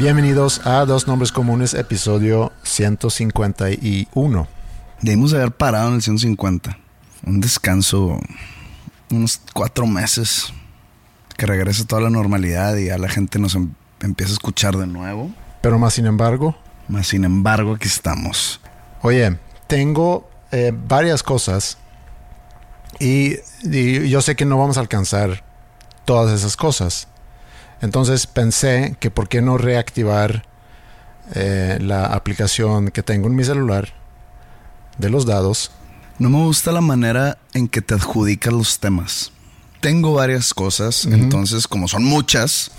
Bienvenidos a Dos Nombres Comunes, episodio 151. Debimos haber parado en el 150. Un descanso, unos cuatro meses, que regrese toda la normalidad y ya la gente nos em- empieza a escuchar de nuevo. Pero más sin embargo, Más sin embargo, aquí estamos. oye, tengo eh, varias cosas y, y yo sé que no vamos a alcanzar todas esas cosas. Entonces pensé que por qué no reactivar eh, la aplicación que tengo en mi celular de los dados. No me gusta la manera en que te adjudicas los temas. Tengo varias cosas, entonces como son muchas,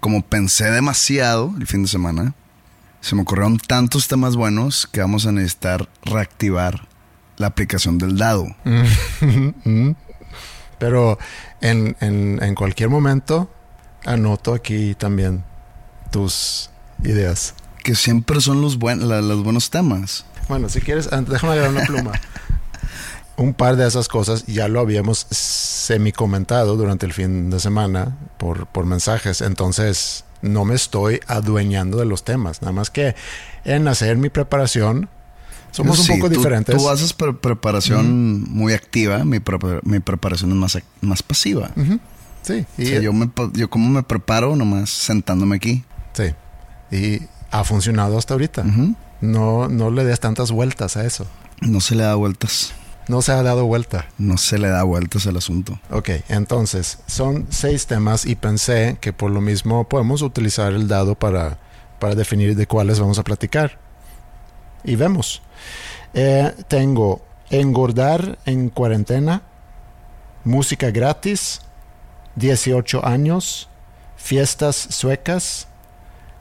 como pensé demasiado el fin de semana, se me ocurrieron tantos temas buenos que vamos a necesitar reactivar la aplicación del dado. Pero en, en- en cualquier momento anoto aquí también tus ideas. Que siempre son los, buen- la- los buenos temas. Bueno, si quieres, déjame agarrar una pluma. Un par de esas cosas ya lo habíamos semi comentado durante el fin de semana por, por mensajes. Entonces, no me estoy adueñando de los temas. Nada más que en hacer mi preparación, somos Sí, un poco tú- diferentes. Tú haces pre- preparación muy activa, mi, pre- mi preparación es más, más pasiva. Sí, O y, sea, yo, me, yo como me preparo nomás sentándome aquí. sí. Y ha funcionado hasta ahorita. No, no le des tantas vueltas a eso. No se le da vueltas. No se ha dado vuelta. No se le da vueltas al asunto. Ok, entonces son seis temas y pensé que por lo mismo podemos utilizar el dado para, para definir de cuáles vamos a platicar. Y vemos. Eh, tengo engordar en cuarentena, música gratis, 18 años, fiestas suecas,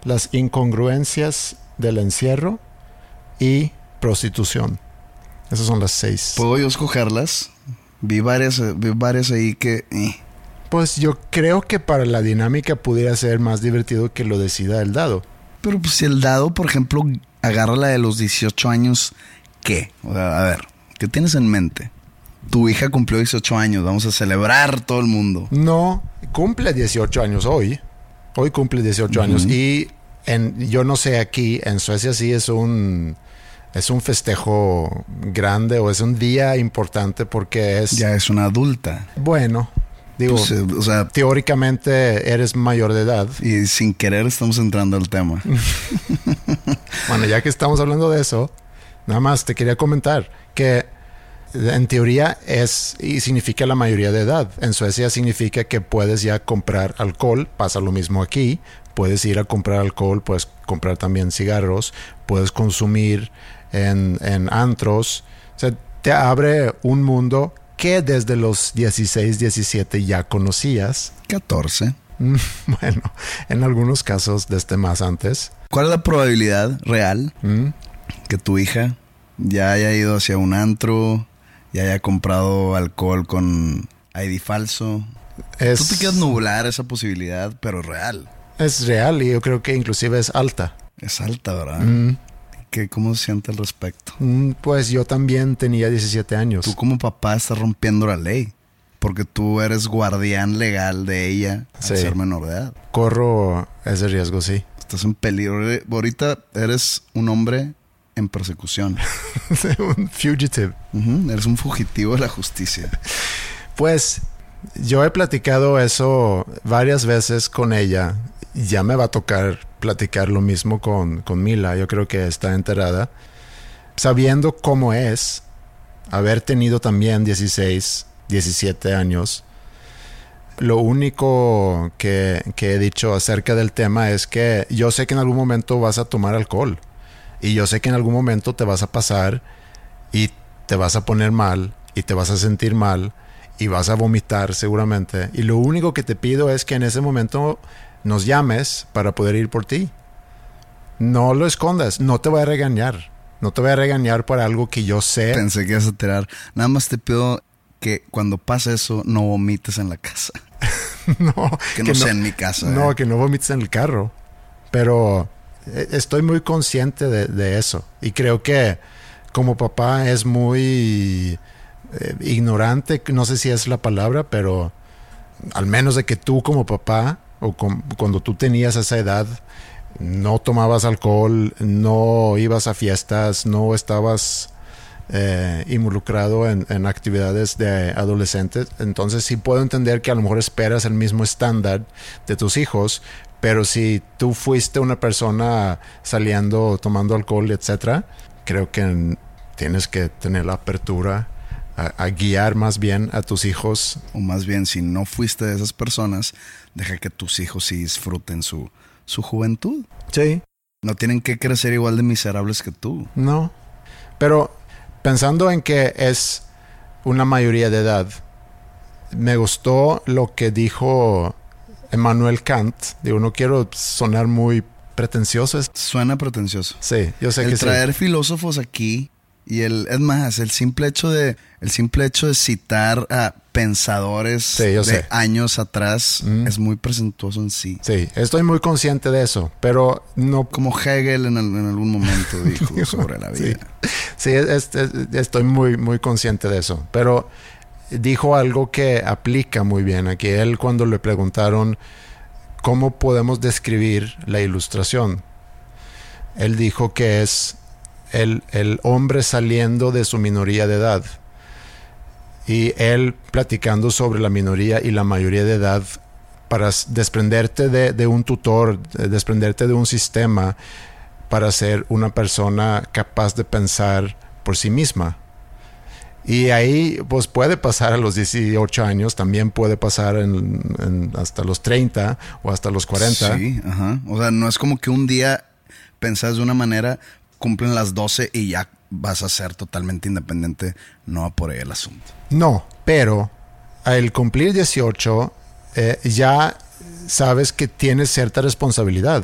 las incongruencias del encierro y prostitución. Esas son las seis. ¿Puedo yo escogerlas? Vi varias, vi varias ahí que... eh. Pues yo creo que para la dinámica pudiera ser más divertido que lo decida el dado. Pero pues si el dado, por ejemplo, agarra la de los 18 años, ¿qué? O sea, a ver, ¿qué tienes en mente? Tu hija cumplió 18 años, vamos a celebrar todo el mundo. No, cumple 18 años hoy. Hoy cumple 18 años. Y en, yo no sé aquí, en Suecia sí es un, es un festejo grande o es un día importante porque es, Ya es una adulta. bueno, digo, Pues, eh, o sea, teóricamente eres mayor de edad. y sin querer estamos entrando al tema. Bueno, ya que estamos hablando de eso, nada más te quería comentar que en teoría es y significa la mayoría de edad. En Suecia significa que puedes ya comprar alcohol, pasa lo mismo aquí. Puedes ir a comprar alcohol, puedes comprar también cigarros, puedes consumir en, en antros. O sea, te abre un mundo que desde los 16, 17 ya conocías. 14. Bueno, en algunos casos desde más antes. ¿Cuál es la probabilidad real ¿Mm? que tu hija ya haya ido hacia un antro, ya haya comprado alcohol con ID falso? Es, Tú te quieres nublar esa posibilidad, pero real. es real y yo creo que inclusive es alta. Es alta, ¿verdad? Mm. ¿Qué, ¿Cómo se siente al respecto? Mm, Pues yo también tenía 17 años. Tú como papá estás rompiendo la ley. Porque tú eres guardián legal de ella al Sí. ser menor de edad. Corro ese riesgo, sí. Estás en peligro. Ahorita eres un hombre en persecución. un fugitive. Eres un fugitivo de la justicia. Pues yo he platicado eso varias veces con ella. Ya me va a tocar platicar lo mismo con, con Mila. Yo creo que está enterada. Sabiendo cómo es, haber tenido también 16, 17 años, lo único que, que he dicho acerca del tema es que yo sé que en algún momento vas a tomar alcohol. Y yo sé que en algún momento te vas a pasar y te vas a poner mal y te vas a sentir mal y vas a vomitar seguramente. Y lo único que te pido es que en ese momento nos llames para poder ir por ti. No lo escondas, no te voy a regañar. No te voy a regañar por algo que yo sé. Pensé que ibas a tirar. Nada más te pido que cuando pase eso no vomites en la casa. no, Que no sea en mi casa, No, eh. que no vomites en el carro. Pero estoy muy consciente de, eso. Y creo que como papá es muy eh, ignorante, no sé si es la palabra, pero al menos de que tú como papá, o cuando tú tenías esa edad, no tomabas alcohol, no ibas a fiestas, no estabas eh, involucrado en, en actividades de adolescentes. Entonces sí puedo entender que a lo mejor esperas el mismo estándar de tus hijos, pero si tú fuiste una persona saliendo, tomando alcohol, etcétera, creo que tienes que tener la apertura a, a guiar más bien a tus hijos. O más bien, si no fuiste de esas personas, deja que tus hijos sí disfruten su, su juventud. Sí. No tienen que crecer igual de miserables que tú. No. Pero pensando en que es una mayoría de edad, me gustó lo que dijo Emmanuel Kant. Digo, no quiero sonar muy pretencioso. Suena pretencioso. Sí, yo sé que el sí. traer filósofos aquí y el es más el simple hecho de el simple hecho de citar a pensadores Sí, yo de sé. años atrás Mm. es muy presentuoso en sí Sí, estoy muy consciente de eso, pero no... como Hegel en, al- en algún momento dijo sobre la Sí, vida sí es- es- estoy muy, muy consciente de eso. Pero dijo algo que aplica muy bien aquí. Él cuando le preguntaron cómo podemos describir la ilustración, él dijo que es el, el hombre saliendo de su minoría de edad. Y él platicando sobre la minoría y la mayoría de edad para desprenderte de, de un tutor, de- desprenderte de un sistema para ser una persona capaz de pensar por sí misma. Y ahí pues puede pasar a los 18 años, también puede pasar en- en hasta los 30 o hasta los 40. sí ajá o sea no es como que un día pensás de una manera cumplen las 12 y ya vas a ser totalmente independiente no va por ahí el asunto No, pero al cumplir 18 eh, ya sabes que tienes cierta responsabilidad.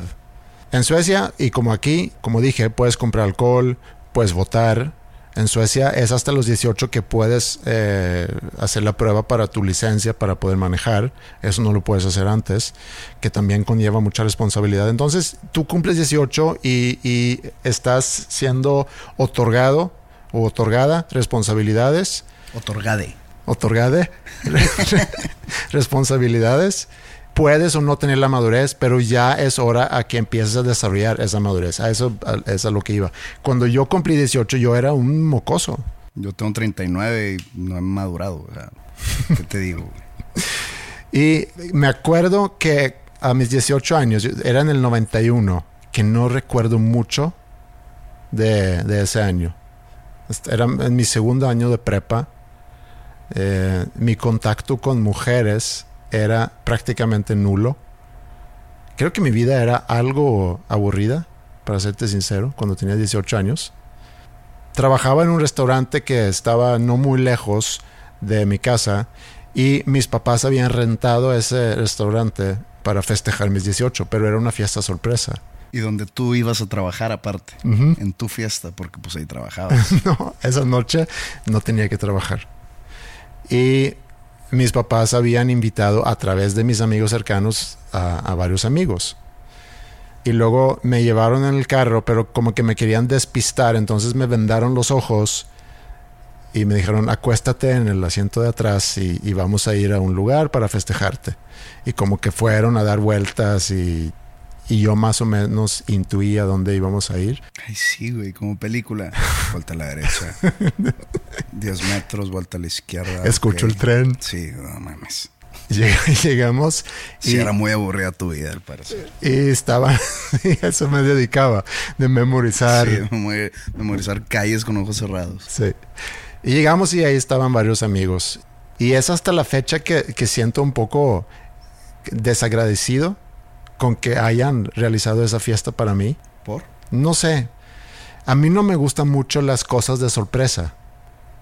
En Suecia y como aquí, como dije, puedes comprar alcohol, puedes votar. En Suecia es hasta los 18 que puedes eh, hacer la prueba para tu licencia para poder manejar. Eso no lo puedes hacer antes, que también conlleva mucha responsabilidad. Entonces, tú cumples 18 y, y estás siendo otorgado o otorgada responsabilidades otorgade otorgade responsabilidades. Puedes o no tener la madurez, pero ya es hora a que empieces a desarrollar esa madurez. A eso a- es a lo que iba. Cuando yo cumplí 18, yo era un mocoso. yo tengo 39 y no he madurado o sea, ¿qué te digo Y me acuerdo que a mis 18 años, era en el 91, que no recuerdo mucho de, de ese año. Este, Era en mi segundo año de prepa. Eh, mi contacto con mujeres era prácticamente nulo. Creo que mi vida era algo aburrida, para serte sincero, cuando tenía 18 años. Trabajaba en un restaurante que estaba no muy lejos de mi casa y mis papás habían rentado ese restaurante para festejar mis 18, pero era una fiesta sorpresa. Y donde tú ibas a trabajar aparte, en tu fiesta, porque pues ahí trabajabas. No, esa noche no tenía que trabajar. Y mis papás habían invitado a través de mis amigos cercanos a, varios amigos. y luego me llevaron en el carro, pero como que me querían despistar, entonces me vendaron los ojos y me dijeron acuéstate en el asiento de atrás y, y vamos a ir a un lugar para festejarte. Y como que fueron a dar vueltas y, y yo más o menos intuía dónde íbamos a ir. Ay, sí, güey, como película. Vuelta a la derecha. 10 metros, vuelta a la izquierda. Escucho el tren. Sí, no mames. Lleg- Llegamos Sí, y, era muy aburrida tu vida, al parecer. y estaba, y eso me dedicaba, de memorizar. Sí, muy- memorizar calles con ojos cerrados. Sí. Y llegamos y ahí estaban varios amigos. Y es hasta la fecha que, que siento un poco desagradecido con que hayan realizado esa fiesta para mí. ¿Por? No sé. A mí no me gustan mucho las cosas de sorpresa,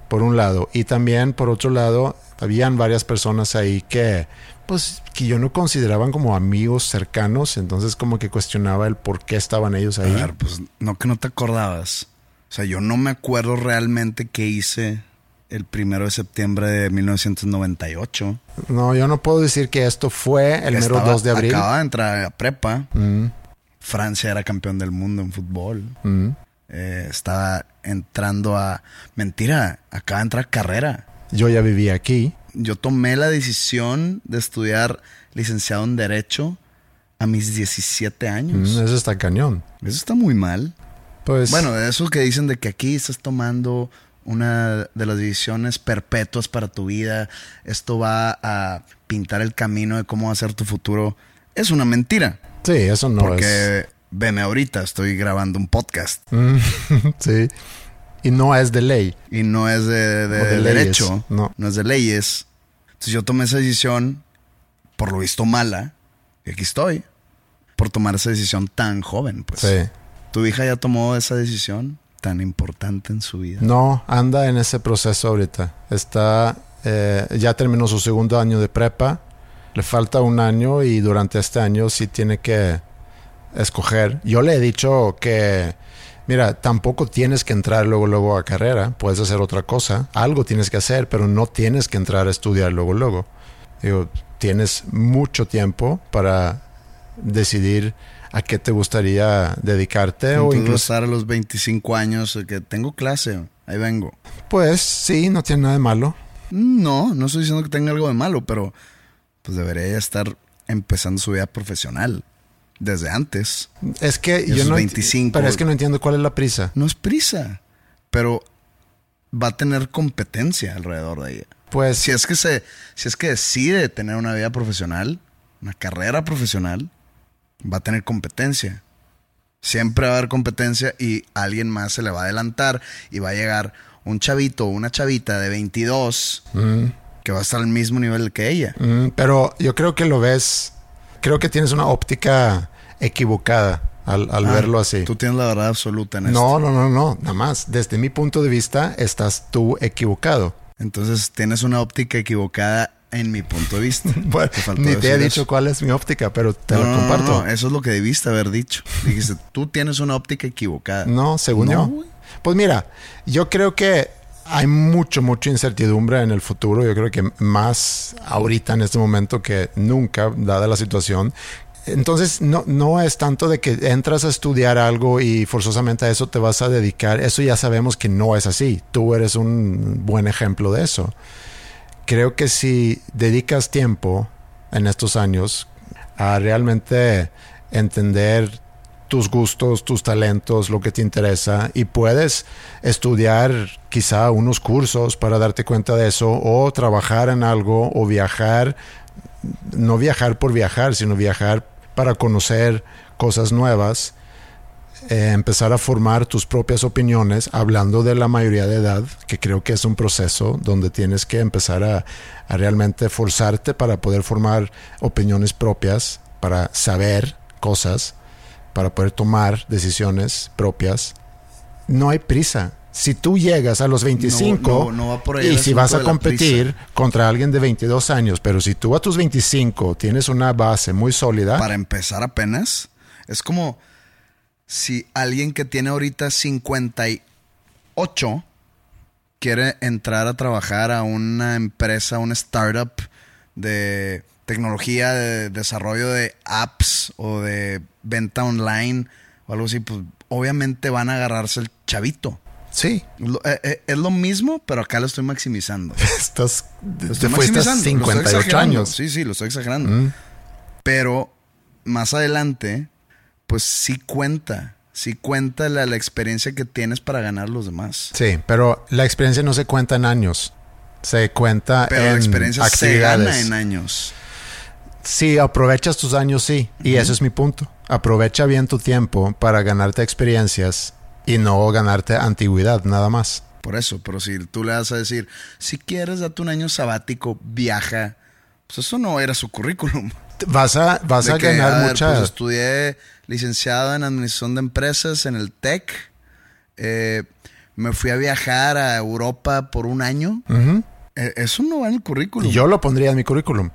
por un lado. Y también, por otro lado, habían varias personas ahí que, pues, que yo no consideraban como amigos cercanos. Entonces, como que cuestionaba el por qué estaban ellos A ahí. ver, pues no que no te acordabas. O sea, yo no me acuerdo realmente qué hice el primero de septiembre de 1998. No, yo no puedo decir que esto fue el mero Estaba- 2 de abril. Acababa de entrar a prepa. Mm, Francia era campeón del mundo en fútbol. mm. Eh, estaba entrando a... Mentira, acaba de entrar a carrera. Yo ya vivía aquí. Yo tomé la decisión de estudiar licenciado en Derecho a mis 17 años. Mm, Eso está cañón. Eso está muy mal. Pues Bueno, eso que dicen de que aquí estás tomando una de las decisiones perpetuas para tu vida, esto va a pintar el camino de cómo va a ser tu futuro, es una mentira. sí, eso no porque veme ahorita, estoy grabando un podcast es. Mm, sí. Y no es de ley. y no es de, leyes, derecho, no. es de leyes. Entonces yo tomé esa decisión, por lo visto mala, y aquí estoy, por tomar esa decisión tan joven. Pues. Sí. ¿Tu hija ya tomó esa decisión tan importante en su vida? No, anda en ese proceso ahorita. Está, eh, ya terminó su segundo año de prepa. Le falta un año y durante este año sí tiene que escoger. Yo le he dicho que, mira, tampoco tienes que entrar luego, luego a carrera. Puedes hacer otra cosa. Algo tienes que hacer, pero no tienes que entrar a estudiar luego, luego. Digo, tienes mucho tiempo para decidir a qué te gustaría dedicarte o incluso estar a los 25 años, que tengo clase, ahí vengo. Pues sí, no tiene nada de malo. No, no estoy diciendo que tenga algo de malo, pero pues debería ya estar empezando su vida profesional desde antes. Es que yo no enti- 25. Pero es que no entiendo cuál es la prisa. No es prisa, pero va a tener competencia alrededor de ella. Pues Si es que se, si es que decide tener una vida profesional, una carrera profesional, va a tener competencia. Siempre va a haber competencia y alguien más se le va a adelantar y va a llegar un chavito o una chavita de 22 que va a estar al mismo nivel que ella. mm, pero yo creo que lo ves, creo que tienes una óptica equivocada al, al Ah, verlo así. Tú tienes la verdad absoluta en esto. No, no, no, no, nada más. Desde mi punto de vista estás tú equivocado. Entonces tienes una óptica equivocada en mi punto de vista. Bueno, faltó ni te he dicho eso. cuál es mi óptica, pero te No, no, comparto. no, eso es lo que debiste haber dicho. Dijiste, tú tienes una óptica equivocada. No, según No, yo. Pues mira, yo creo que hay mucho, mucha incertidumbre en el futuro. Yo creo que más ahorita en este momento que nunca, dada la situación. Entonces, no, no es tanto de que entras a estudiar algo y forzosamente a eso te vas a dedicar. Eso ya sabemos que no es así. Tú eres un buen ejemplo de eso. Creo que si dedicas tiempo en estos años a realmente entender tus gustos, tus talentos, lo que te interesa y puedes estudiar quizá unos cursos para darte cuenta de eso o trabajar en algo o viajar, no viajar por viajar, sino viajar para conocer cosas nuevas, eh, empezar a formar tus propias opiniones hablando de la mayoría de edad, que creo que es un proceso donde tienes que empezar a, a realmente forzarte para poder formar opiniones propias, para saber cosas para poder tomar decisiones propias. No hay prisa. Si tú llegas a los 25 No, no, no va por ahí el y si vas a competir contra alguien de 22 años, pero si tú a tus 25 tienes una base muy sólida, Para empezar apenas, es como si alguien que tiene ahorita 58 quiere entrar a trabajar a una empresa, una startup de tecnología, de desarrollo de apps o de venta online o algo así, pues obviamente van a agarrarse el chavito. Sí. Lo- eh, eh, es lo mismo, pero acá lo estoy maximizando. Estás, Lo estoy maximizando, lo estoy 58 exagerando. años. Sí, sí, lo estoy exagerando. Mm. Pero más adelante, pues sí cuenta. Sí cuenta la, la experiencia que tienes para ganar los demás. Sí, pero la experiencia no se cuenta en años. Se cuenta Pero en la experiencia se gana en años. Si aprovechas tus años, sí. Y ese es mi punto. Aprovecha bien tu tiempo para ganarte experiencias y no ganarte antigüedad, nada más. Por eso, pero si tú le vas a decir, si quieres date un año sabático, viaja, pues eso no era su currículum. Vas a, vas a que, ganar a ver, mucha. pues estudié licenciado en administración de empresas en el TEC. Eh, me fui a viajar a Europa por un año. Eh, eso no va en el currículum. Yo lo pondría en mi currículum.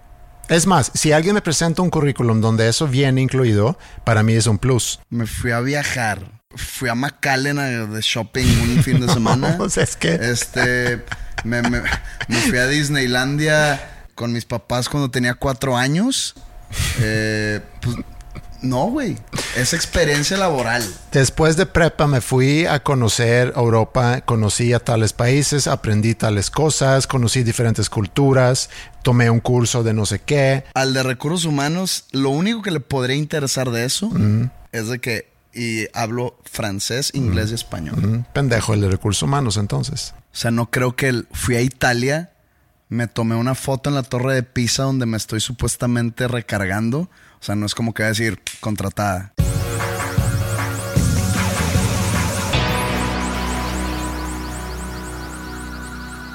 Es más, si alguien me presenta un currículum donde eso viene incluido, para mí es un plus. Me fui a viajar. Fui a McAllen a- de shopping un fin de semana. O sea, es que- Este, me, me- me fui a Disneylandia con mis papás cuando tenía cuatro años. Eh, pues, no, güey. Es experiencia laboral. Después de prepa me fui a conocer Europa, conocí a tales países, aprendí tales cosas, conocí diferentes culturas, tomé un curso de no sé qué. Al de recursos humanos, lo único que le podría interesar de eso es de que y hablo francés, inglés y español. Mm, Pendejo el de recursos humanos entonces. O sea, no creo que el- fui a Italia, me tomé una foto en la torre de Pisa donde me estoy supuestamente recargando. O sea, no es como que va a decir contratada.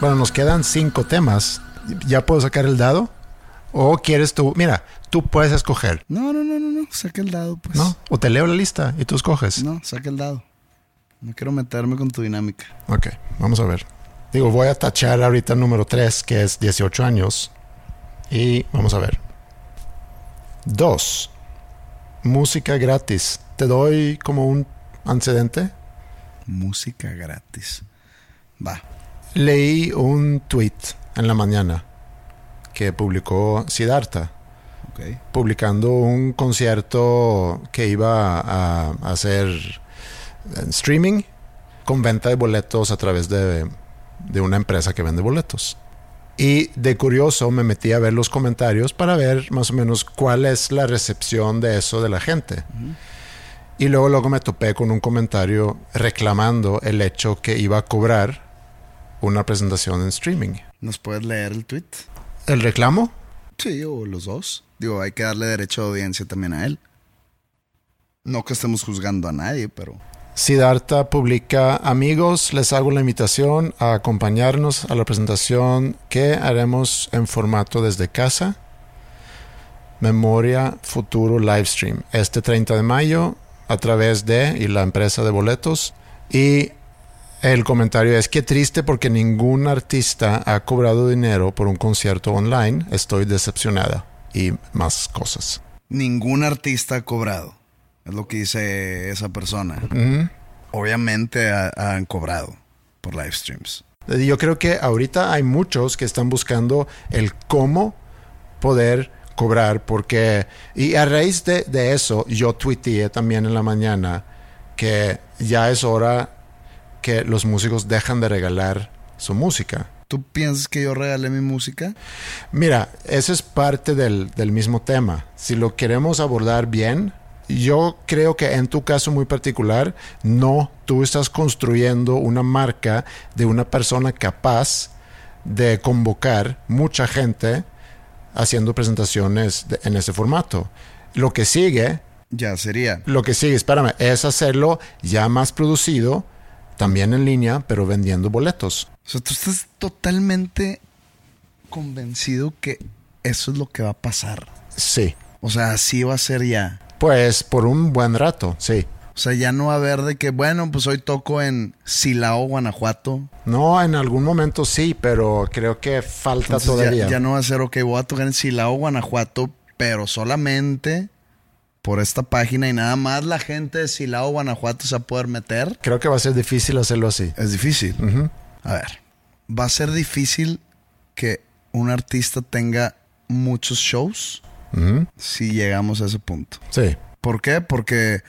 Bueno, nos quedan cinco temas. ¿Ya puedo sacar el dado? ¿O quieres tú? Mira, tú puedes escoger, No, no, no, no, no. Saca el dado, pues. ¿no? O te leo la lista y tú escoges. No, saca el dado. No quiero meterme con tu dinámica. Ok, vamos a ver. Digo, voy a tachar ahorita el número 3, que es 18 años. Y vamos a ver. Dos. Música gratis. Te doy como un antecedente. Música gratis. Va. Leí un tweet en la mañana que publicó Siddhartha, publicando un concierto que iba a hacer en streaming con venta de boletos a través de, de una empresa que vende boletos. Y de curioso me metí a ver los comentarios para ver más o menos cuál es la recepción de eso de la gente. Y luego, luego me topé con un comentario reclamando el hecho que iba a cobrar una presentación en streaming. ¿Nos puedes leer el tweet? ¿El reclamo? Sí, o los dos. Digo, hay que darle derecho de audiencia también a él. No que estemos juzgando a nadie, pero. Siddhartha publica, amigos, les hago la invitación a acompañarnos a la presentación que haremos en formato desde casa. Memoria Futuro Livestream, este 30 de mayo a través de y la empresa de boletos. Y el comentario es que triste porque ningún artista ha cobrado dinero por un concierto online. Estoy decepcionada. Y más cosas. Ningún artista ha cobrado. Es lo que dice esa persona. Obviamente ha- han cobrado por live streams. Yo creo que ahorita hay muchos que están buscando el cómo poder cobrar porque y a raíz de, de eso yo tuiteé también en la mañana que ya es hora que los músicos dejan de regalar su música. ¿Tú piensas que yo regalé mi música? Mira, eso es parte del, del mismo tema. Si lo queremos abordar bien, yo creo que en tu caso muy particular, no, tú estás construyendo una marca de una persona capaz de convocar mucha gente haciendo presentaciones de- en ese formato. Lo que sigue, Ya sería. lo que sigue, espérame, es hacerlo ya más producido, también en línea, pero vendiendo boletos. O sea, tú estás totalmente convencido que eso es lo que va a pasar. Sí. O sea, así va a ser ya. Pues por un buen rato, sí. O sea, ya no va a haber de que, bueno, pues hoy toco en Silao, Guanajuato. No, en algún momento sí, pero creo que falta Entonces todavía. Ya, no va a ser, ok, voy a tocar en Silao, Guanajuato, pero solamente por esta página y nada más la gente de Silao, Guanajuato se va a poder meter. Creo que va a ser difícil hacerlo así. Es difícil. A ver, va a ser difícil que un artista tenga muchos shows Si llegamos a ese punto. Sí. ¿Por qué? Porque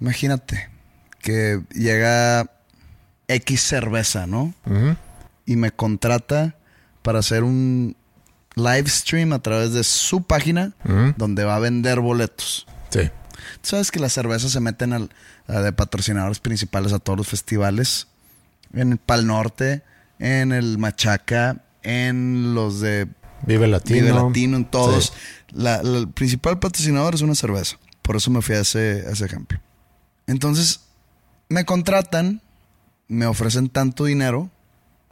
imagínate que llega X cerveza, ¿no? Ujú. Y me contrata para hacer un live stream a través de su página donde va a vender boletos. Sí. Tú sabes que las cervezas se meten al, a- de patrocinadores principales a todos los festivales. En el Pal Norte, en el Machaca, en los de Vive Latino. Vive Latino, en todos. Sí. La- la- el principal patrocinador es una cerveza. Por eso me fui a ese, a ese ejemplo. Entonces, me contratan, me ofrecen tanto dinero,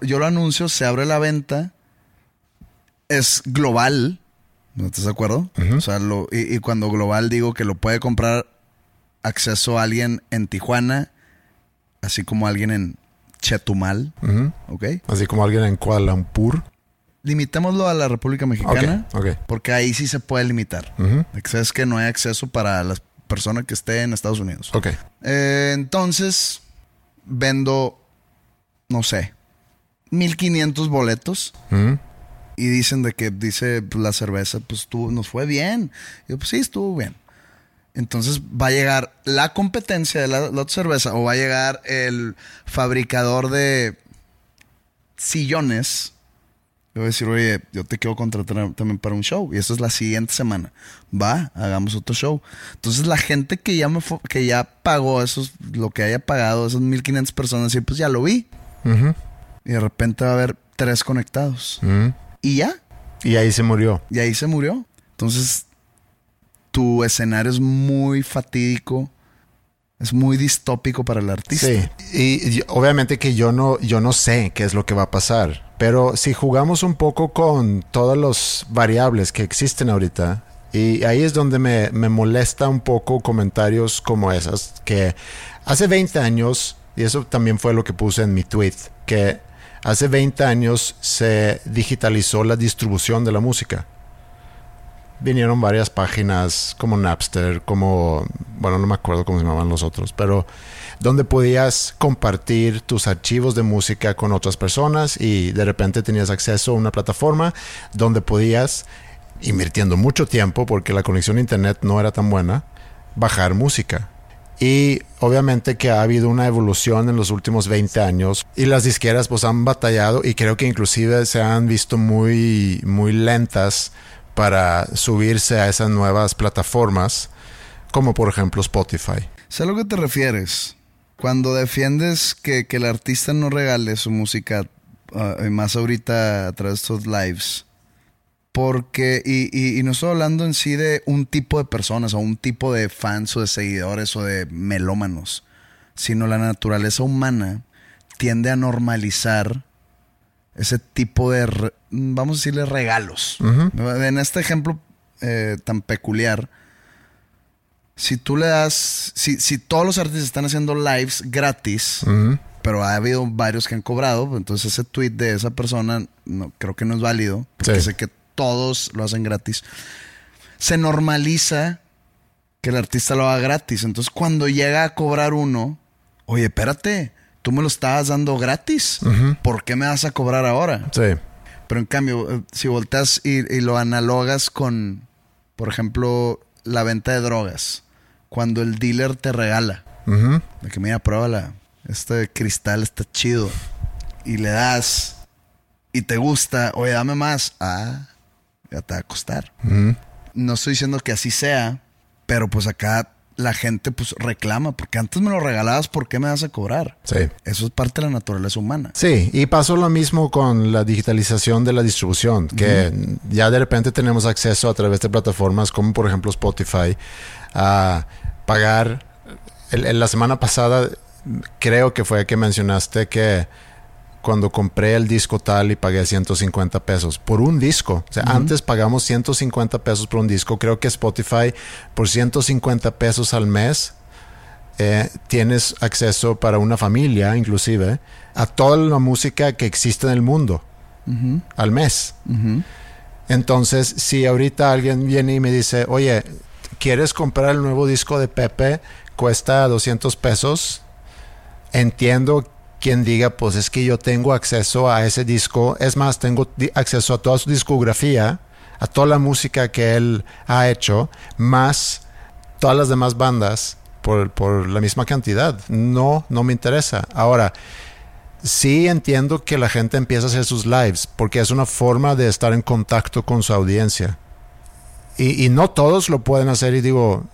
yo lo anuncio, se abre la venta, es global, ¿no estás de acuerdo? O sea, lo- y, y cuando global digo que lo puede comprar acceso a alguien en Tijuana, así como alguien en Chetumal. Así como alguien en Kuala Lumpur. Limitémoslo a la República Mexicana. Ok, ok. Porque ahí sí se puede limitar. Ujú. Es que no hay acceso para la persona que esté en Estados Unidos. Ok. Eh, entonces, vendo, no sé, 1500 boletos. Y dicen de que dice la cerveza, pues tú, nos fue bien. Y yo, pues sí, estuvo bien. Entonces va a llegar la competencia de la, la otra cerveza o va a llegar el fabricador de sillones. Le voy a decir, oye, yo te quiero contratar también para un show. Y eso es la siguiente semana. Va, hagamos otro show. Entonces la gente que ya, me que ya pagó esos, lo que haya pagado, esas 1500 personas, y pues ya lo vi. Y de repente va a haber tres conectados. Y ya, Y ahí se murió. y ahí se murió. Entonces, tu escenario es muy fatídico, es muy distópico para el artista. Sí. Y, y obviamente que yo no, yo no sé qué es lo que va a pasar. Pero si jugamos un poco con todas las variables que existen ahorita, y ahí es donde me, me molesta un poco comentarios como esas, que hace 20 años, y eso también fue lo que puse en mi tweet, que hace 20 años se digitalizó la distribución de la música. Vinieron varias páginas como Napster, como, bueno, no me acuerdo cómo se llamaban los otros, pero donde podías compartir tus archivos de música con otras personas y de repente tenías acceso a una plataforma donde podías, invirtiendo mucho tiempo porque la conexión a internet no era tan buena, bajar música. Y obviamente que ha habido una evolución en los últimos 20 años y las disqueras pues han batallado y creo que inclusive se han visto muy, muy lentas para subirse a esas nuevas plataformas como por ejemplo Spotify. Sé a lo que te refieres. Cuando defiendes que, que el artista no regale su música, ah, más ahorita a través de estos lives. Porque, y, y- y no estoy hablando en sí de un tipo de personas o un tipo de fans o de seguidores o de melómanos, sino la naturaleza humana tiende a normalizar ese tipo de, vamos a decirle, regalos. En este ejemplo eh, tan peculiar, si tú le das, si, si todos los artistas están haciendo lives gratis, pero ha habido varios que han cobrado, entonces ese tweet de esa persona no, creo que no es válido, porque Sí. sé que todos lo hacen gratis. Se normaliza que el artista lo haga gratis. Entonces cuando llega a cobrar uno, oye, espérate, tú me lo estabas dando gratis. ¿Por qué me vas a cobrar ahora? Sí. Pero en cambio, eh, si volteas y, y lo analogas con, por ejemplo, la venta de drogas, cuando el dealer te regala, de que mira, pruébala, este cristal está chido, y le das, y te gusta, oye, dame más, ah, ya te va a costar. No estoy diciendo que así sea, pero pues acá la gente pues reclama, porque antes me lo regalabas, ¿por qué me vas a cobrar? Sí. Eso es parte de la naturaleza humana. Sí, y pasó lo mismo con la digitalización de la distribución, que ya de repente tenemos acceso a través de plataformas como por ejemplo Spotify a pagar. El- el- la semana pasada creo que fue que mencionaste que cuando compré el disco tal y pagué 150 pesos por un disco. O sea, antes pagamos 150 pesos por un disco. Creo que Spotify por 150 pesos al mes eh, tienes acceso para una familia, inclusive, a toda la música que existe en el mundo al mes. Entonces, si ahorita alguien viene y me dice, oye, ¿quieres comprar el nuevo disco de Pepe? Cuesta 200 pesos. Entiendo quien diga, pues es que yo tengo acceso a ese disco. Es más, tengo acceso a toda su discografía a toda la música que él ha hecho, más todas las demás bandas por, la misma cantidad. No, no me interesa. Ahora, sí entiendo que la gente empieza a hacer sus lives porque es una forma de estar en contacto con su audiencia. Y no todos lo pueden hacer y digo,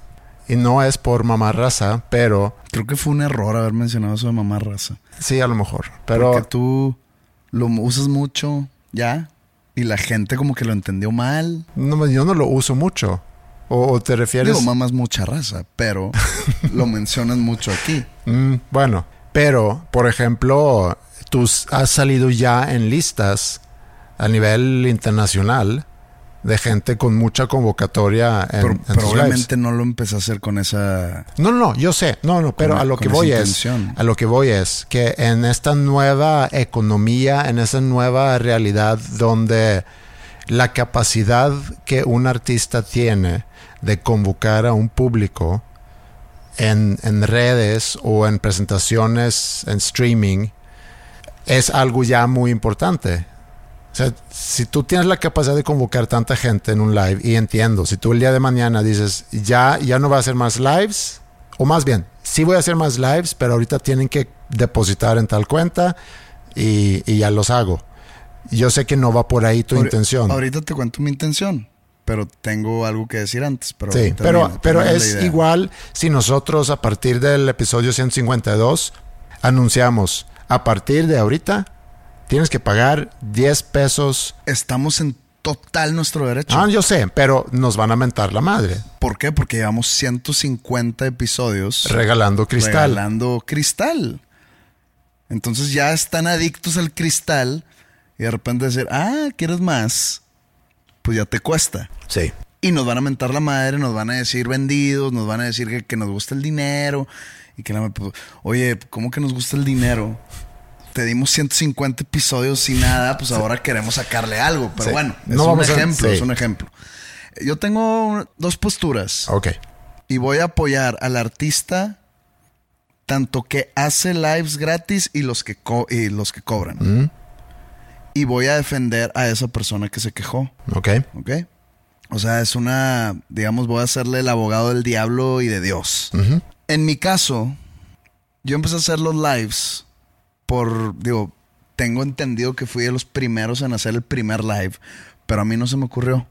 y no es por mamá raza, pero Creo que fue un error haber mencionado eso de mamá raza. sí, a lo mejor. Pero Porque tú lo usas mucho ya y la gente como que lo entendió mal. no, yo no lo uso mucho. ¿O, o te refieres? Digo, mamá es mucha raza, pero lo mencionan mucho aquí. Mm, bueno, pero, por ejemplo, tú has salido ya en listas a nivel internacional de gente con mucha convocatoria en, Pero, en pero tus obviamente lives. no lo empecé a hacer con esa... No, no, no, yo sé, no, no, pero Con- a lo con que voy es, a lo que voy es que en esta nueva economía, en esa nueva realidad donde la capacidad que un artista tiene de convocar a un público en, en redes o en presentaciones en streaming es algo ya muy importante. O sea, si tú tienes la capacidad de convocar tanta gente en un live, y entiendo, si tú el día de mañana dices, ya, ya no va a hacer más lives, o más bien, sí voy a hacer más lives, pero ahorita tienen que depositar en tal cuenta y, y ya los hago. Yo sé que no va por ahí tu intención. Ahorita te cuento mi intención, pero tengo algo que decir antes. Pero Sí, pero, pero es igual si nosotros a partir del episodio 152 anunciamos, a partir de ahorita tienes que pagar 10 pesos. Estamos en total nuestro derecho. Ah, yo sé, pero nos van a mentar la madre ¿Por qué? Porque llevamos 150 episodios regalando cristal. regalando cristal. Entonces ya están adictos al cristal y de repente decir, ah, ¿quieres más? Pues ya te cuesta. Sí. Y nos van a mentar la madre, nos van a decir vendidos, nos van a decir que, que nos gusta el dinero. Y que la, pues, oye, ¿cómo que nos gusta el dinero? Te dimos 150 episodios sin nada, pues ahora queremos sacarle algo. Pero Sí. bueno, es No un a- ejemplo, sí. es un ejemplo. Yo tengo dos posturas Ok. y voy a apoyar al artista tanto que hace lives gratis y los que, co- y los que cobran. Y voy a defender a esa persona que se quejó. Ok. ¿Ok? O sea, es una, digamos, voy a hacerle el abogado del diablo y de Dios. En mi caso, yo empecé a hacer los lives por, digo, tengo entendido que fui de los primeros en hacer el primer live, pero a mí no se me ocurrió.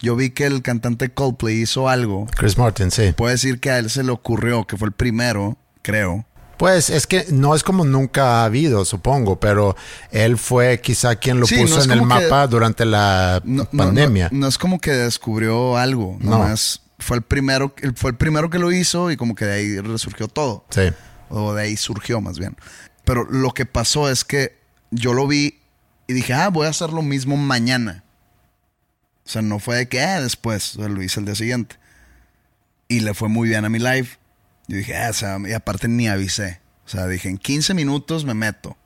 Yo vi que el cantante Coldplay hizo algo. Chris Martin, sí. Puedo decir que a él se le ocurrió, que fue el primero, creo. Pues es que no es como nunca ha habido, supongo, pero él fue quizá quien lo Sí, puso no en el que- mapa durante la No, pandemia. No, no es como que descubrió algo, No. nomás fue el primero, fue el primero que lo hizo y como que de ahí resurgió todo. Sí. O de ahí surgió más bien. Pero lo que pasó es que yo lo vi y dije, ah, voy a hacer lo mismo mañana. O sea, no fue de que, ah, después, o sea, lo hice el día siguiente. Y le fue muy bien a mi live. Yo dije, ah, o sea, y aparte ni avisé. O sea, dije, en 15 minutos me meto.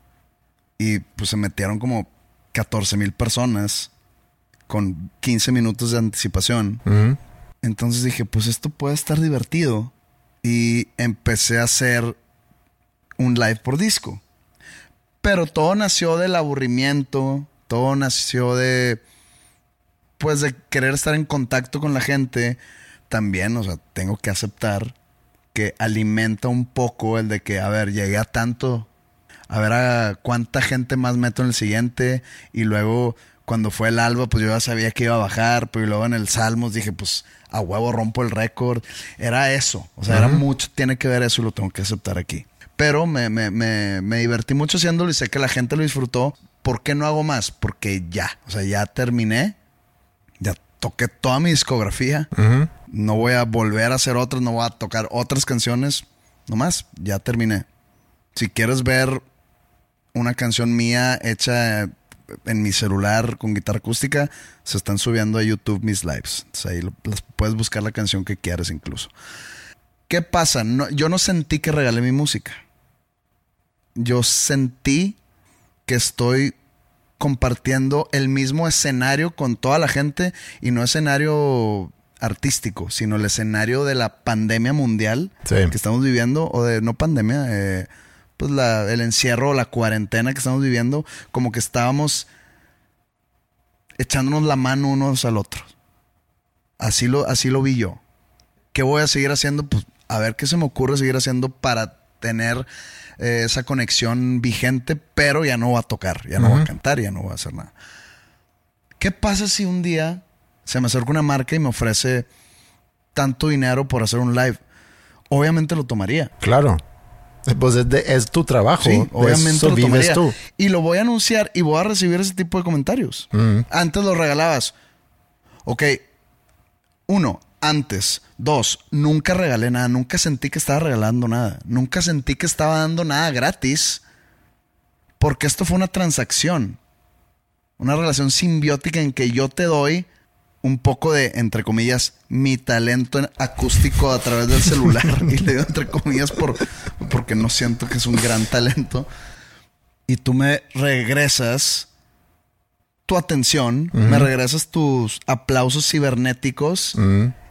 Y pues se metieron como 14 mil personas con 15 minutos de anticipación. Entonces dije, pues esto puede estar divertido. Y empecé a hacer un live por disco. Pero todo nació del aburrimiento, todo nació de, pues de querer estar en contacto con la gente. También, o sea, tengo que aceptar que alimenta un poco el de que, a ver, llegué a tanto, a ver a cuánta gente más meto en el siguiente. Y luego, cuando fue el alba, pues yo ya sabía que iba a bajar. Pero luego en el Salmos dije, pues a huevo rompo el récord. Era eso. O sea, era mucho, tiene que ver eso y lo tengo que aceptar aquí. Pero me, me, me, me divertí mucho haciéndolo y sé que la gente lo disfrutó. ¿Por qué no hago más? Porque ya, o sea, ya terminé. Ya toqué toda mi discografía. No voy a volver a hacer otras, no voy a tocar otras canciones. Nomás, ya terminé. Si quieres ver una canción mía hecha en mi celular con guitarra acústica, se están subiendo a YouTube mis lives. Entonces ahí lo- puedes buscar la canción que quieras incluso. ¿Qué pasa? No- yo no sentí que regalé mi música. Yo sentí que estoy compartiendo el mismo escenario con toda la gente y no escenario artístico, sino el escenario de la pandemia mundial Sí. que estamos viviendo, o de no pandemia, eh, pues la, el encierro, la cuarentena que estamos viviendo, como que estábamos echándonos la mano unos al otro. Así lo, así lo vi yo. ¿Qué voy a seguir haciendo? Pues a ver qué se me ocurre seguir haciendo para tener eh, esa conexión vigente, pero ya no va a tocar, ya no va a cantar, ya no va a hacer nada. ¿Qué pasa si un día se me acerca una marca y me ofrece tanto dinero por hacer un live? Obviamente lo tomaría. Claro. Pues es, de- es tu trabajo. Sí, obviamente eso lo vives tú. Y lo voy a anunciar y voy a recibir ese tipo de comentarios. Antes lo regalabas. Ok. Uno, antes. Dos, nunca regalé nada. Nunca sentí que estaba regalando nada. Nunca sentí que estaba dando nada gratis. Porque esto fue una transacción. Una relación simbiótica en que yo te doy un poco de, entre comillas, mi talento en- acústico a través del celular. y le digo entre comillas por, porque no siento que es un gran talento. Y tú me regresas tu atención, me regresas tus aplausos cibernéticos.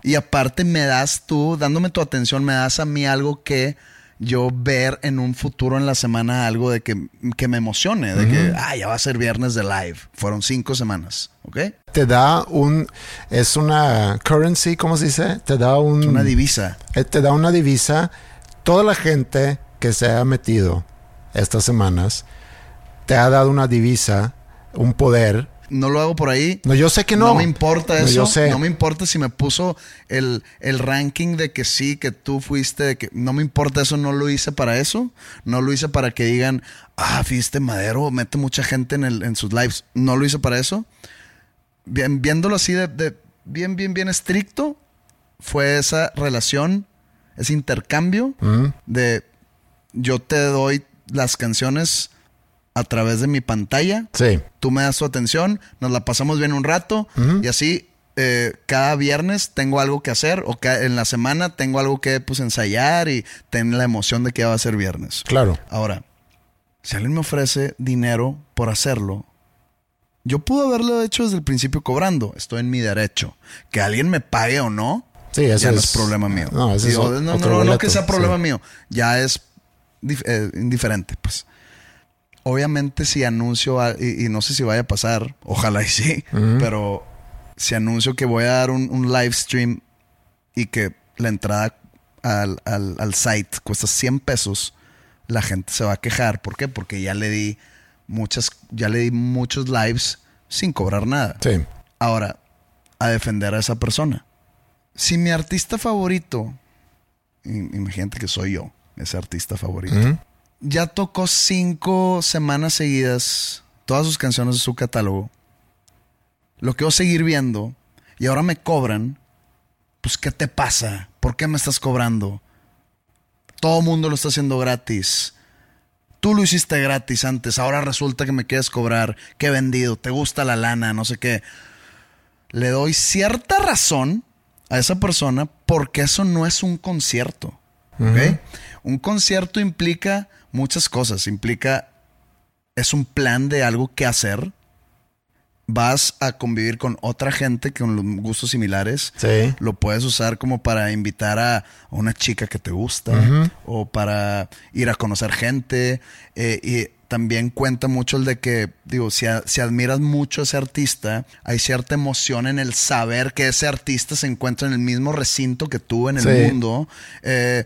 Y aparte me das tú, dándome tu atención, me das a mí algo que yo ver en un futuro en la semana, algo de que, que me emocione, de que, ah, ya va a ser viernes de live. Fueron cinco semanas, ¿ok? Te da un. Es una currency, ¿cómo se dice? Te da un. Una divisa. eh, te da una divisa. Toda la gente que se ha metido estas semanas te ha dado una divisa, un poder. No lo hago por ahí. No, yo sé que no. me importa No, eso. yo sé. No me importa si me puso el, el ranking de que sí, que tú fuiste, de que no me importa eso. No lo hice para eso. No lo hice para que digan, ah, fuiste Madero, mete mucha gente en, el, en sus lives. No lo hice para eso. Bien, viéndolo así de, de bien, bien, bien estricto, fue esa relación, ese intercambio de yo te doy las canciones a través de mi pantalla Sí. tú me das tu atención, nos la pasamos bien un rato y así eh, cada viernes tengo algo que hacer o en la semana tengo algo que pues ensayar y tener la emoción de que ya va a ser viernes. Claro. Ahora, si alguien me ofrece dinero por hacerlo, yo pude haberlo hecho desde el principio cobrando, estoy en mi derecho. Que alguien me pague o no, Sí, ese ya no es- es problema mío. no, ese es Digo, o- no, no, no, no que sea problema sí. mío, ya es eh, indiferente, pues. Obviamente si anuncio, a- y, y no sé si vaya a pasar, ojalá y sí, pero si anuncio que voy a dar un, un live stream y que la entrada al, al- al site cuesta 100 pesos, la gente se va a quejar. ¿Por qué? Porque ya le di muchas, ya le di muchos lives sin cobrar nada. Sí. Ahora, a defender a esa persona. Si mi artista favorito, im- imagínate que soy yo, ese artista favorito, ya tocó cinco semanas seguidas todas sus canciones de su catálogo, lo quiero seguir viendo y ahora me cobran, pues ¿qué te pasa? ¿Por qué me estás cobrando? Todo el mundo lo está haciendo gratis. Tú lo hiciste gratis antes, ahora resulta que me quieres cobrar. Qué vendido, te gusta la lana, no sé qué. Le doy cierta razón a esa persona porque eso no es un concierto. ¿ok? Un concierto implica muchas cosas. Implica, es un plan de algo que hacer. Vas a convivir con otra gente con gustos similares. Sí. Lo puedes usar como para invitar a una chica que te gusta o para ir a conocer gente. eh, y también cuenta mucho el de que, digo, si, a- si admiras mucho a ese artista, hay cierta emoción en el saber que ese artista se encuentra en el mismo recinto que tú en el Sí. mundo. Eh,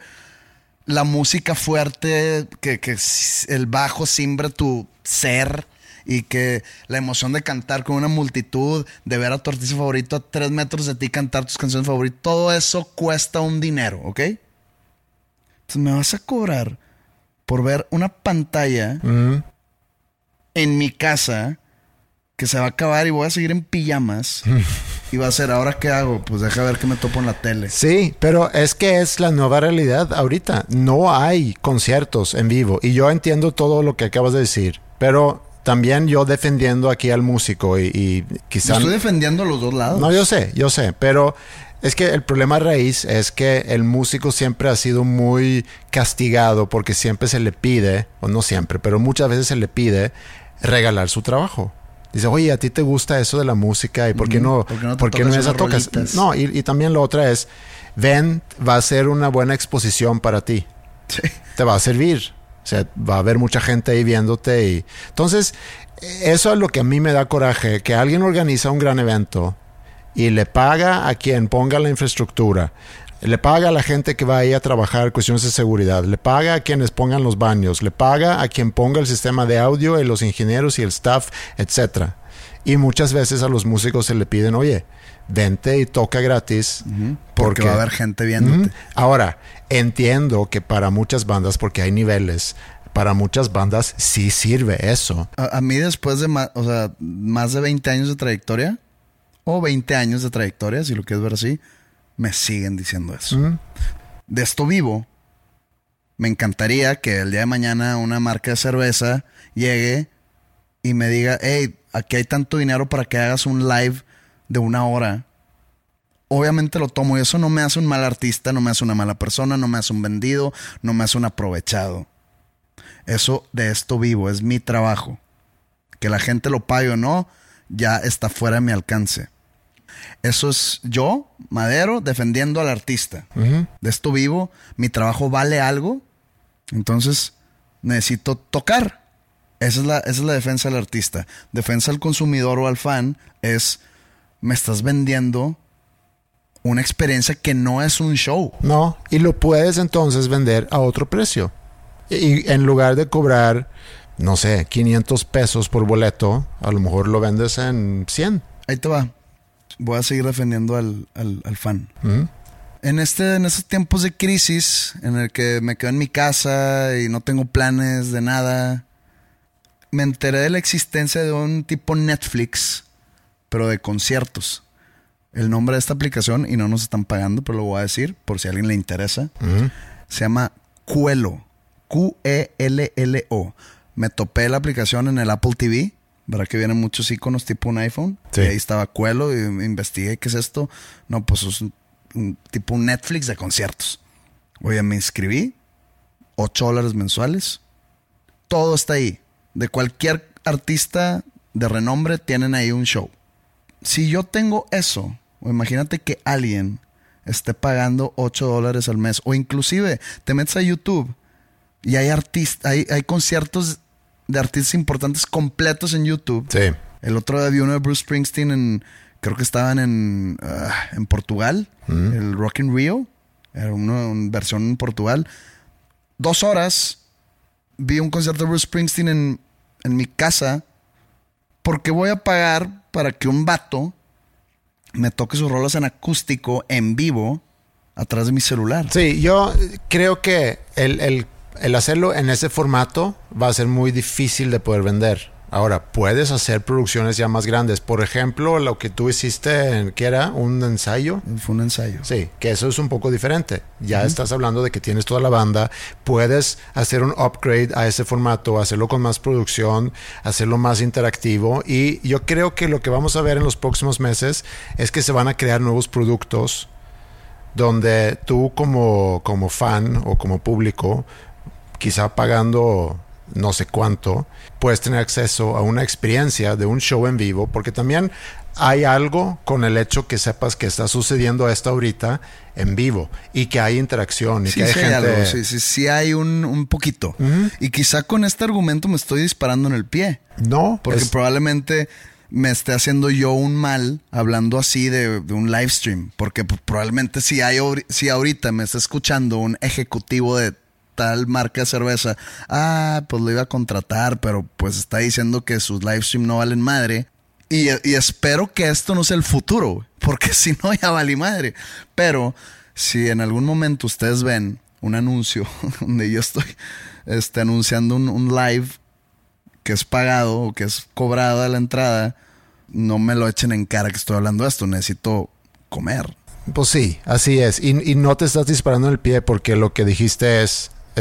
la música fuerte, que, que el bajo simbra tu ser y que la emoción de cantar con una multitud, de ver a tu artista favorito a tres metros de ti cantar tus canciones favoritas, todo eso cuesta un dinero, ¿ok? Entonces me vas a cobrar por ver una pantalla en mi casa que se va a acabar y voy a seguir en pijamas y va a ser, ¿ahora qué hago? Pues deja ver que me topo en la tele. Sí, pero es que es la nueva realidad ahorita. No hay conciertos en vivo. Y yo entiendo todo lo que acabas de decir. Pero también yo defendiendo aquí al músico y, y Yo quizá... estoy defendiendo los dos lados. No, yo sé, yo sé, pero es que el problema raíz es que el músico siempre ha sido muy castigado porque siempre se le pide, o no siempre, pero muchas veces se le pide regalar su trabajo. Dice, oye, a ti te gusta eso de la música y por qué no, ¿por qué no te por qué no tocas esa unas tocas? rolitas? No, y, y también lo otra es, ven, va a ser una buena exposición para ti Sí. te va a servir. O sea, va a haber mucha gente ahí viéndote y entonces eso es lo que a mí me da coraje, que alguien organiza un gran evento y le paga a quien ponga la infraestructura, le paga a la gente que va ahí a trabajar cuestiones de seguridad, le paga a quienes pongan los baños, le paga a quien ponga el sistema de audio y los ingenieros y el staff, etcétera. Y muchas veces a los músicos se le piden, oye, vente y toca gratis. Porque va a haber gente viéndote. Ahora, entiendo que para muchas bandas, porque hay niveles, para muchas bandas sí sirve eso. A, a mí después de más, o sea, más de 20 años de trayectoria, o 20 años de trayectoria, si lo quieres ver así, me siguen diciendo eso. De esto vivo, me encantaría que el día de mañana una marca de cerveza llegue y me diga, hey, aquí hay tanto dinero para que hagas un live de una hora. Obviamente lo tomo y eso no me hace un mal artista, no me hace una mala persona, no me hace un vendido, no me hace un aprovechado. Eso de esto vivo, es mi trabajo. Que la gente lo pague o no, ya está fuera de mi alcance. Eso es yo, Madero, defendiendo al artista. De esto vivo, mi trabajo vale algo, entonces necesito tocar. Esa es, la, esa es la defensa del artista. Defensa al consumidor o al fan es, me estás vendiendo una experiencia que no es un show. No, y lo puedes entonces vender a otro precio. Y en lugar de cobrar, no sé, 500 pesos por boleto, a lo mejor lo vendes en 100. Ahí te va. Voy a seguir defendiendo al, al- al fan. En, este, en estos tiempos de crisis, en el que me quedo en mi casa y no tengo planes de nada, me enteré de la existencia de un tipo Netflix, pero de conciertos. El nombre de esta aplicación, y no nos están pagando, pero lo voy a decir por si a alguien le interesa, se llama Cuelo. E Q-E-L-L-O. Me topé la aplicación en el Apple TV. ¿Verdad que vienen muchos iconos tipo un iPhone? Sí. Y ahí estaba Cuelo y investigué qué es esto. No, pues es un, un tipo un Netflix de conciertos. Oye, me inscribí. 8 dólares mensuales. Todo está ahí. De cualquier artista de renombre tienen ahí un show. Si yo tengo eso, o imagínate que alguien esté pagando 8 dólares al mes, o inclusive te metes a YouTube y hay artistas, hay, hay conciertos de artistas importantes completos en YouTube. Sí. El otro día vi uno de Bruce Springsteen en, creo que estaban en, ah, en Portugal, el Rock in Rio, era una, una versión en Portugal. Dos horas vi un concierto de Bruce Springsteen en, en mi casa porque voy a pagar para que un vato me toque sus rolas en acústico en vivo atrás de mi celular. Sí, yo creo que el, el- el hacerlo en ese formato va a ser muy difícil de poder vender. Ahora, puedes hacer producciones ya más grandes. Por ejemplo, lo que tú hiciste, en, que era un ensayo. Fue un ensayo. Sí, que eso es un poco diferente. Ya estás hablando de que tienes toda la banda, puedes hacer un upgrade a ese formato, hacerlo con más producción, hacerlo más interactivo y yo creo que lo que vamos a ver en los próximos meses es que se van a crear nuevos productos donde tú como, como fan o como público, quizá pagando no sé cuánto, puedes tener acceso a una experiencia de un show en vivo, porque también hay algo con el hecho que sepas que está sucediendo esto ahorita en vivo y que hay interacción y Sí, que hay sí hay gente... algo, sí, sí, sí hay un, un poquito. Y quizá con este argumento me estoy disparando en el pie. No, Porque es- probablemente me esté haciendo yo un mal hablando así de, de un live stream. Porque probablemente si, hay, si ahorita me está escuchando un ejecutivo de tal marca de cerveza, ah, pues lo iba a contratar, pero pues está diciendo que sus live stream no valen madre. Y, y espero que esto no sea el futuro, porque si no ya valí madre. Pero si en algún momento ustedes ven un anuncio donde yo estoy este, anunciando un, un live que es pagado o que es cobrada la entrada, no me lo echen en cara que estoy hablando de esto. Necesito comer. Pues sí, así es. Y, y no te estás disparando en el pie porque lo que dijiste es,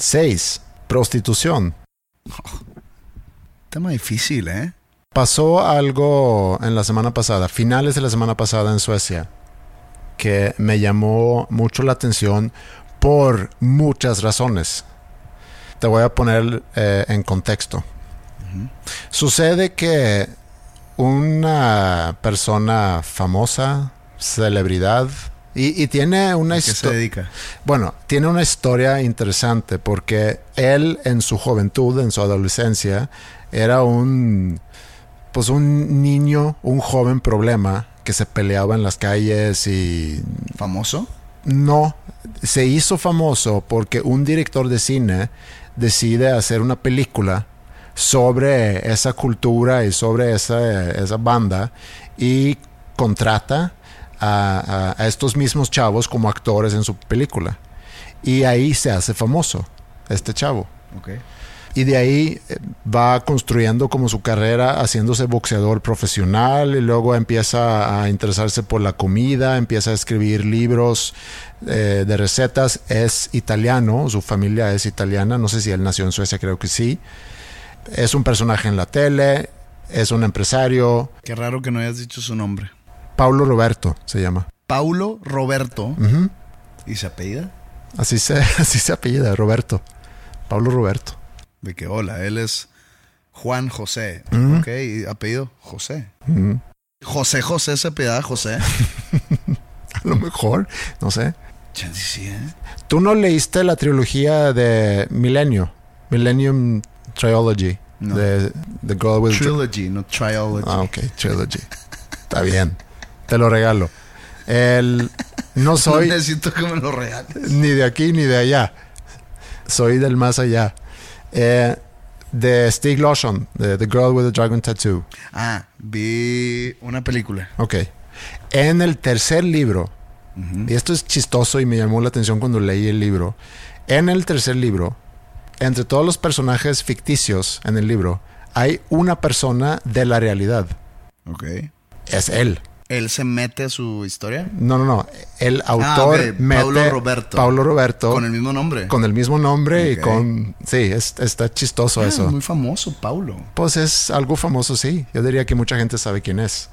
6. Prostitución. Tema difícil, ¿eh? Pasó algo en la semana pasada, finales de la semana pasada en Suecia, que me llamó mucho la atención por muchas razones. Te voy a poner eh, en contexto. Sucede que una persona famosa, celebridad, y, y tiene una ¿A qué se historia... Bueno, tiene una historia interesante porque él en su juventud, en su adolescencia, era un pues un niño, un joven problema que se peleaba en las calles y ¿Famoso? no se hizo famoso porque un director de cine decide hacer una película sobre esa cultura y sobre esa, esa banda y contrata a, a- a estos mismos chavos como actores en su película. Y ahí se hace famoso este chavo. Y de ahí eh, va construyendo como su carrera, haciéndose boxeador profesional y luego empieza a interesarse por la comida, empieza a escribir libros eh, de recetas. Es italiano, su familia es italiana, no sé si él nació en Suecia, creo que sí. Es un personaje en la tele, es un empresario. Qué raro que no hayas dicho su nombre. Paulo Roberto se llama. Paulo Roberto. ¿Y se apellida? Así se, así se apellida, Roberto. Paulo Roberto. De que hola, él es Juan José. Ok, y apellido José. José José se apellida José. A lo mejor, no sé. Sí, ¿eh? ¿Tú no leíste la trilogía de Milenio? Millennium Trilogy. No. De The Girl with... Trilogy, no Triology. Ah, ok, Trilogy. Está bien. Te lo regalo. El... No soy No necesito que me lo regales. ni de aquí ni de allá. Soy del más allá. Eh, de Stieg Larsson, de The Girl with the Dragon Tattoo. Ah, vi una película. Ok. En el tercer libro, y esto es chistoso y me llamó la atención cuando leí el libro. En el tercer libro, entre todos los personajes ficticios en el libro, hay una persona de la realidad. Ok. Es él. ¿Él se mete a su historia? No, no, no. El autor Ah, ok. mete Paulo Roberto. Paulo Roberto. Con el mismo nombre. con el mismo nombre y con. Sí, es- está chistoso Ah, eso. Muy famoso, Paulo. Pues es algo famoso, sí. Yo diría que mucha gente sabe quién es.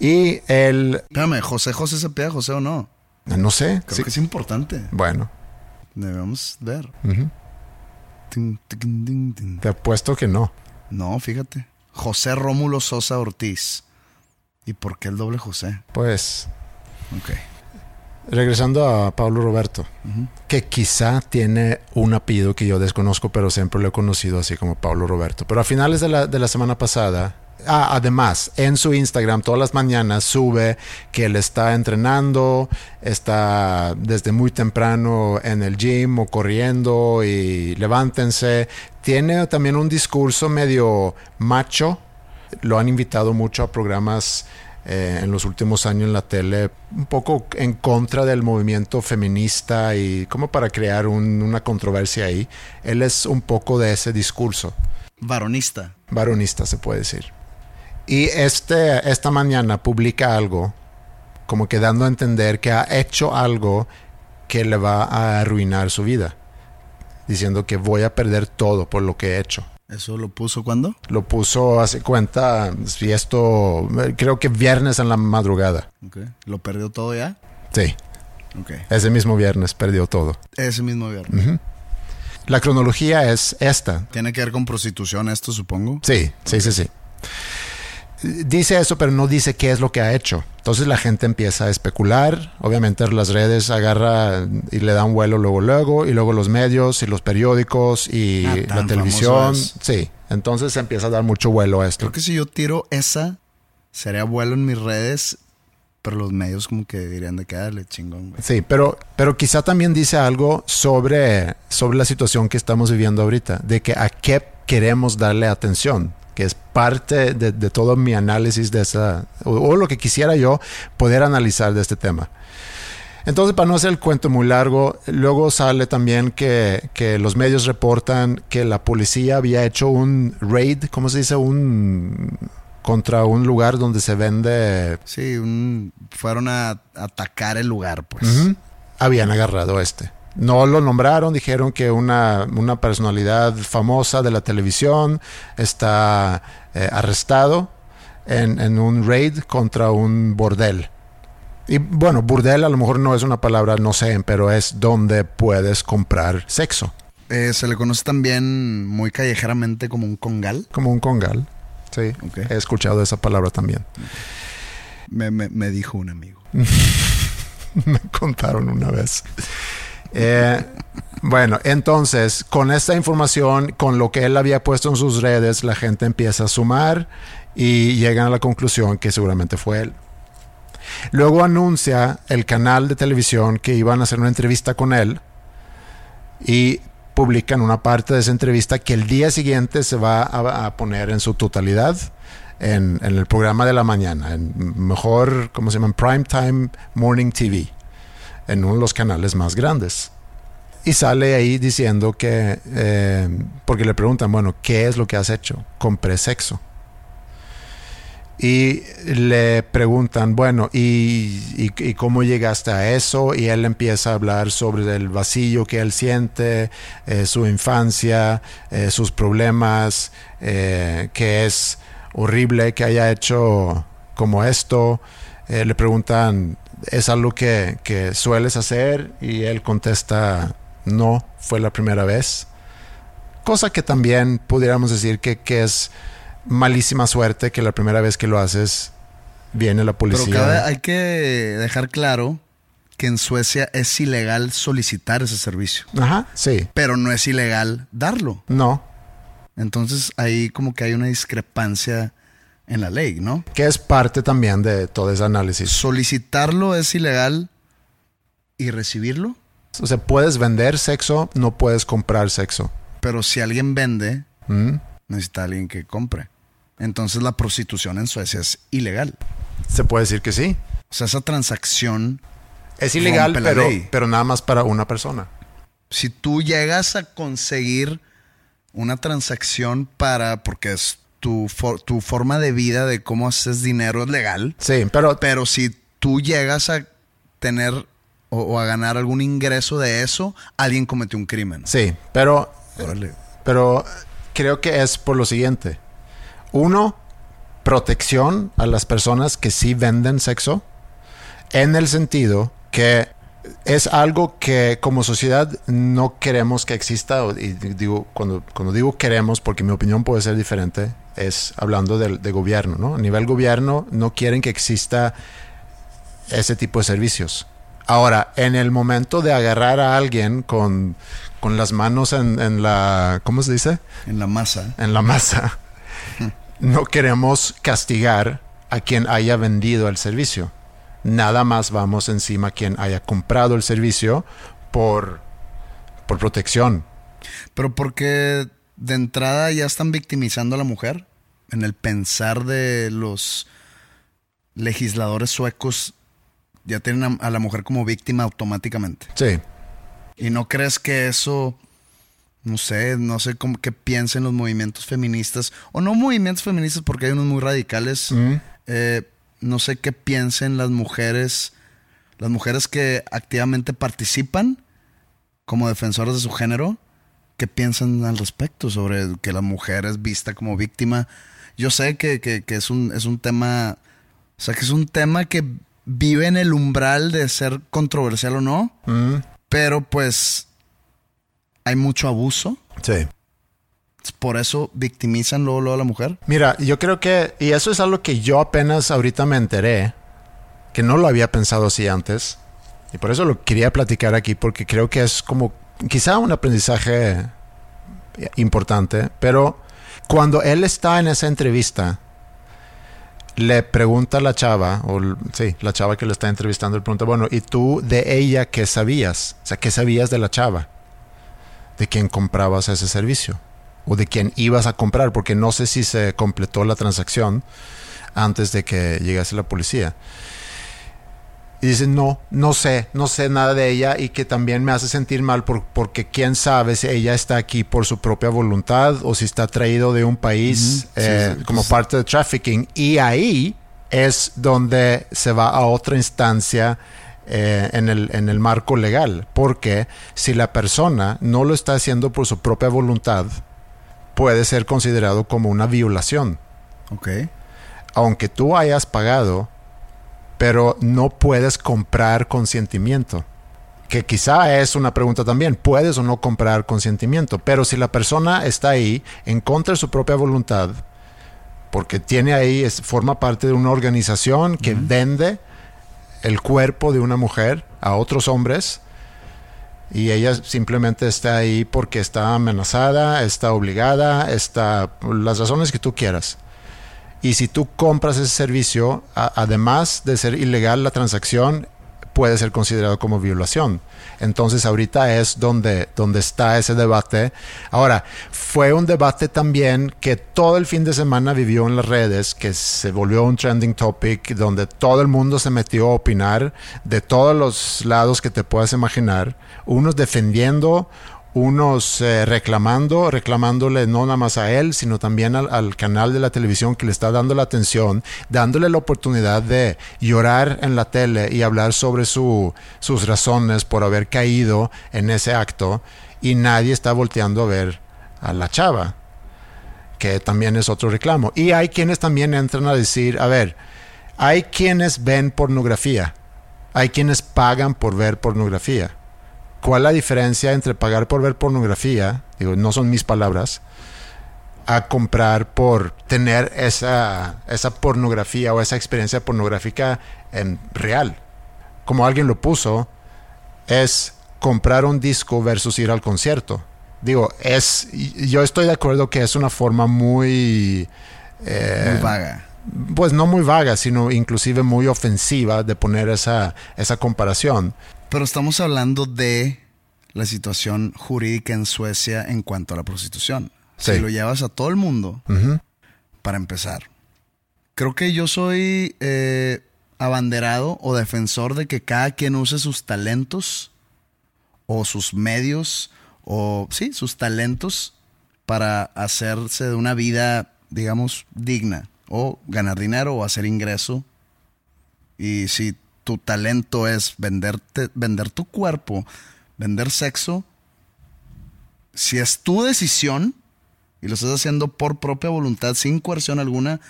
Y el. Espérame, José José se apellida José o no? No sé. Creo sí. que es importante. Bueno, Debemos ver. Te apuesto que no. No, fíjate. José Rómulo Sosa Ortiz. ¿Y por qué el doble José? Pues, Ok. regresando a Pablo Roberto, que quizá tiene un apellido que yo desconozco, pero siempre lo he conocido así como Pablo Roberto. Pero a finales de la, de la semana pasada, ah, además, en su Instagram todas las mañanas sube que él está entrenando, está desde muy temprano en el gym o corriendo y levántense. Tiene también un discurso medio macho. Lo han invitado mucho a programas eh, en los últimos años en la tele, un poco en contra del movimiento feminista y como para crear un- una controversia ahí. Él es un poco de ese discurso, Varonista. varonista se puede decir. Y este, esta mañana publica algo, como que dando a entender que ha hecho algo que le va a arruinar su vida, diciendo que voy a perder todo por lo que he hecho. ¿Eso lo puso cuándo? Lo puso, hace cuenta, si esto, creo que viernes en la madrugada. ¿Lo perdió todo ya? Sí, ese mismo viernes perdió todo. Ese mismo viernes. La cronología es esta. Tiene que ver con prostitución esto, supongo. Sí, sí, sí, sí. Dice eso, pero no dice qué es lo que ha hecho. Entonces la gente empieza a especular. Obviamente las redes agarra y le dan vuelo luego, luego. Y luego los medios y los periódicos y Ah, la televisión. Sí. Entonces se empieza a dar mucho vuelo a esto. Creo que si yo tiro esa, sería vuelo en mis redes, pero los medios como que dirían de que dale chingón, güey. Sí, pero, pero quizá también dice algo sobre, sobre la situación que estamos viviendo ahorita, de que a qué queremos darle atención, que es parte de, de todo mi análisis de esa, o, o lo que quisiera yo poder analizar de este tema. Entonces, para no hacer el cuento muy largo, luego sale también que, que los medios reportan que la policía había hecho un raid, ¿cómo se dice? Un contra un lugar donde se vende Sí, un- fueron a atacar el lugar, pues. Habían agarrado a este. No lo nombraron, dijeron que una, una personalidad famosa de la televisión está eh, arrestado en, en un raid contra un bordel. Y bueno, burdel a lo mejor no es una palabra, no sé, pero es donde puedes comprar sexo, Eh, se le conoce también muy callejeramente como un congal. como un congal. Sí, he escuchado esa palabra también. Me, me- me dijo un amigo. me contaron una vez. Eh, bueno, entonces, con esta información, con lo que él había puesto en sus redes, la gente empieza a sumar y llegan a la conclusión que seguramente fue él. Luego anuncia el canal de televisión que iban a hacer una entrevista con él y publican una parte de esa entrevista que el día siguiente se va a, poner en su totalidad en, en el programa de la mañana, en mejor, ¿cómo se llama? Primetime Morning TV, en uno de los canales más grandes. Y sale ahí diciendo que, eh, porque le preguntan, bueno, ¿qué es lo que has hecho? Compré sexo. Y le preguntan, bueno, ¿y, cómo llegaste a eso? Y él empieza a hablar sobre el vacío que él siente, eh, su infancia, eh, sus problemas, que es horrible que haya hecho como esto. Le preguntan, ¿es algo que, que sueles hacer? Y él contesta, no, fue la primera vez. Cosa que también pudiéramos decir que, que es malísima suerte que la primera vez que lo haces viene la Pero policía. hay que dejar claro que en Suecia es ilegal solicitar ese servicio, Ajá, sí. pero no es ilegal darlo. No. Entonces ahí como que hay una discrepancia en la ley, ¿no? Que es parte también de todo ese análisis. Solicitarlo es ilegal y recibirlo, O sea, puedes vender sexo, no puedes comprar sexo. pero si alguien vende, ¿Mm? necesita alguien que compre. Entonces la prostitución en Suecia es ilegal. Se puede decir que sí. O sea, esa transacción, Es ilegal, pero, ley. pero nada más para una persona. si tú llegas a conseguir una transacción para, porque es tu, for- tu forma de vida de cómo haces dinero es legal, Sí, pero pero si tú llegas a tener o, o a ganar algún ingreso de eso, alguien cometió un crimen. sí, pero Órale. pero creo que es por lo siguiente. Uno, protección a las personas que sí venden sexo, en el sentido que es algo que como sociedad no queremos que exista. Y digo, cuando, cuando digo queremos, porque mi opinión puede ser diferente, es hablando del de gobierno, ¿no? A nivel gobierno no quieren que exista ese tipo de servicios. Ahora, en el momento de agarrar a alguien con, con las manos en, en la, ¿cómo se dice? En la masa. En la masa, no queremos castigar a quien haya vendido el servicio. Nada más vamos encima a quien haya comprado el servicio por, por protección. Pero porque de entrada ya están victimizando a la mujer en el pensar de los legisladores suecos ya tienen a, la mujer como víctima automáticamente. Sí, ¿Y no crees que eso, no sé, no sé cómo que piensen los movimientos feministas, o no movimientos feministas porque hay unos muy radicales, eh, no sé qué piensen las mujeres, las mujeres que activamente participan como defensoras de su género, qué piensan al respecto sobre que la mujer es vista como víctima. Yo sé que, que- que es, un, es un tema, o sea, que es un tema que vive en el umbral de ser controversial o no. Mm, Pero pues hay mucho abuso. Sí. Por eso victimizan luego, a la mujer. Mira, yo creo que, y eso es algo que yo apenas ahorita me enteré, que no lo había pensado así antes, y por eso lo quería platicar aquí, porque creo que es como quizá un aprendizaje importante, pero cuando él está en esa entrevista, le pregunta a la chava, o sí, la chava que le está entrevistando, le pregunta, bueno, ¿y tú de ella qué sabías? O sea, ¿qué sabías de la chava? De quién comprabas ese servicio o de quién ibas a comprar, porque no sé si se completó la transacción antes de que llegase la policía. Y dice, no, no sé, no sé nada de ella y que también me hace sentir mal porque quién sabe si ella está aquí por su propia voluntad o si está traído de un país eh, como parte de trafficking. Y ahí es donde se va a otra instancia eh, en, el, en el marco legal. Porque si la persona no lo está haciendo por su propia voluntad, puede ser considerado como una violación. Ok. Aunque tú hayas pagado pero no puedes comprar consentimiento. Que quizá es una pregunta también, ¿puedes o no comprar consentimiento? Pero si la persona está ahí en contra de su propia voluntad, porque tiene ahí, es, forma parte de una organización que vende el cuerpo de una mujer a otros hombres, y ella simplemente está ahí porque está amenazada, está obligada, está las razones que tú quieras. Y si tú compras ese servicio, además de ser ilegal la transacción, puede ser considerado como violación. Entonces ahorita es donde, donde está ese debate. Ahora, fue un debate también que todo el fin de semana vivió en las redes, que se volvió un trending topic, donde todo el mundo se metió a opinar de todos los lados que te puedas imaginar, unos defendiendo, unos eh, reclamando, reclamándole no nada más a él, sino también al, canal de la televisión que le está dando la atención, dándole la oportunidad de llorar en la tele y hablar sobre su, sus razones por haber caído en ese acto y nadie está volteando a ver a la chava, que también es otro reclamo. Y hay quienes también entran a decir, a ver, hay quienes ven pornografía, hay quienes pagan por ver pornografía ¿Cuál la diferencia entre pagar por ver pornografía, digo, no son mis palabras, a comprar por tener esa, esa pornografía o esa experiencia pornográfica en real? Como alguien lo puso, es comprar un disco versus ir al concierto. Digo, es, yo estoy de acuerdo que es una forma muy... Eh, muy vaga. Pues no muy vaga, sino inclusive muy ofensiva de poner esa, esa comparación. Pero estamos hablando de la situación jurídica en Suecia en cuanto a la prostitución. Si lo llevas a todo el mundo, para empezar. Creo que yo soy eh, abanderado o defensor de que cada quien use sus talentos o sus medios o, sí, sus talentos para hacerse de una vida, digamos, digna o ganar dinero o hacer ingreso. Y si tu talento es venderte, vender tu cuerpo, vender sexo, si es tu decisión y lo estás haciendo por propia voluntad, sin coerción alguna,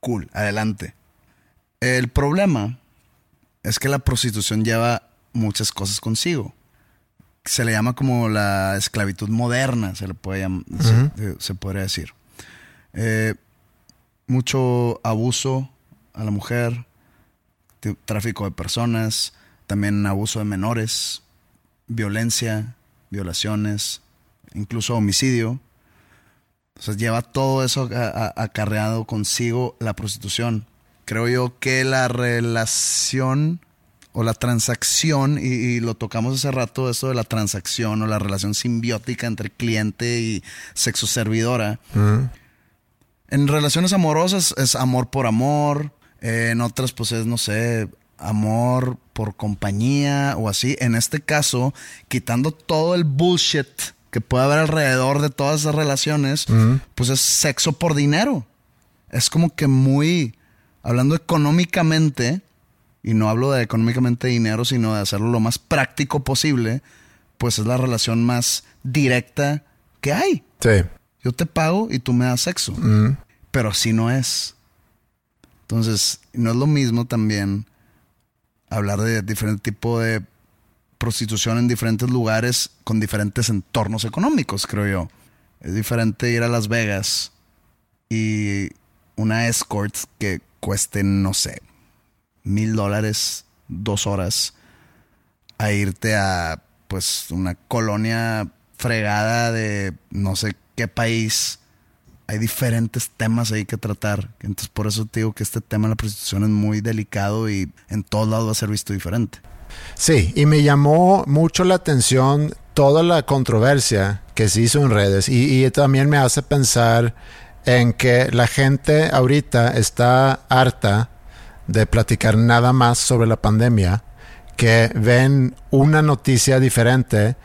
cool, adelante. El problema es que la prostitución lleva muchas cosas consigo. Se le llama como la esclavitud moderna, se le puede se, podría decir. Eh, mucho abuso a la mujer, tráfico de personas, también abuso de menores, violencia, violaciones, incluso homicidio. Entonces lleva todo eso acarreado consigo la prostitución. Creo yo que la relación o la transacción, y, lo tocamos hace rato, eso de la transacción o la relación simbiótica entre cliente y sexo servidora. En relaciones amorosas es amor por amor, en otras, pues es, no sé, amor por compañía o así. En este caso, quitando todo el bullshit que puede haber alrededor de todas esas relaciones, pues es sexo por dinero. Es como que muy, hablando económicamente, y no hablo de económicamente dinero, sino de hacerlo lo más práctico posible, pues es la relación más directa que hay. Sí. Yo te pago y tú me das sexo. Pero así no es. Entonces, no es lo mismo también hablar de diferente tipo de prostitución en diferentes lugares con diferentes entornos económicos, creo yo. Es diferente ir a Las Vegas y una escort que cueste, no sé, mil dólares, dos horas, a irte a, pues, una colonia fregada de no sé qué país. Hay diferentes temas ahí que tratar. Entonces, por eso te digo que este tema de la prostitución es muy delicado y en todos lados va a ser visto diferente. Sí, y me llamó mucho la atención toda la controversia que se hizo en redes y, y también me hace pensar en que la gente ahorita está harta de platicar nada más sobre la pandemia, que ven una noticia diferente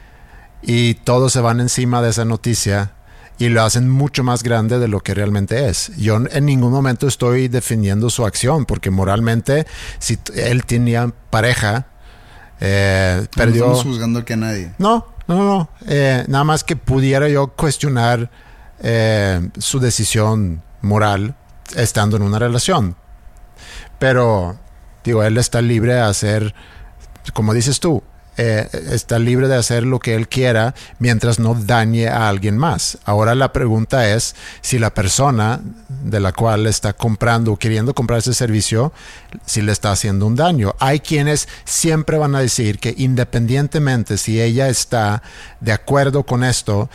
y todos se van encima de esa noticia y lo hacen mucho más grande de lo que realmente es. Yo en ningún momento estoy defendiendo su acción, porque moralmente, si él tenía pareja, eh, perdió. No estamos juzgando que a nadie. No, no, no. Eh, nada más que pudiera yo cuestionar eh, su decisión moral estando en una relación. Pero, digo, él está libre de hacer, como dices tú, eh, está libre de hacer lo que él quiera mientras no dañe a alguien más. Ahora la pregunta es si la persona de la cual está comprando o queriendo comprar ese servicio, si le está haciendo un daño. Hay quienes siempre van a decir que independientemente si ella está de acuerdo con esto,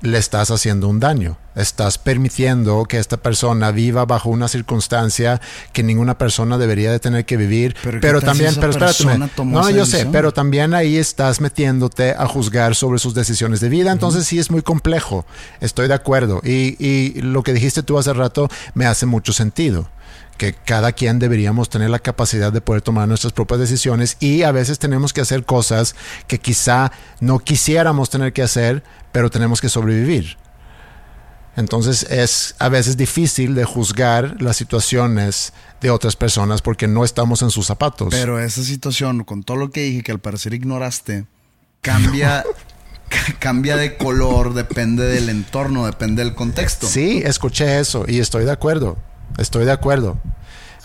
le estás haciendo un daño. Estás permitiendo que esta persona viva bajo una circunstancia que ninguna persona debería de tener que vivir. Pero, Pero, ¿qué tal si también, pero espérate, no, yo sé, pero también ahí estás metiéndote a juzgar sobre sus decisiones de vida. Entonces sí es muy complejo. Estoy de acuerdo. Y, y lo que dijiste tú hace rato me hace mucho sentido que cada quien deberíamos tener la capacidad de poder tomar nuestras propias decisiones y a veces tenemos que hacer cosas que quizá no quisiéramos tener que hacer, pero tenemos que sobrevivir. Entonces es a veces difícil de juzgar las situaciones de otras personas porque no estamos en sus zapatos. Pero esa situación, con todo lo que dije, que al parecer ignoraste, cambia, ca- cambia de color, depende del entorno, depende del contexto. Sí, escuché eso y estoy de acuerdo. Estoy de acuerdo.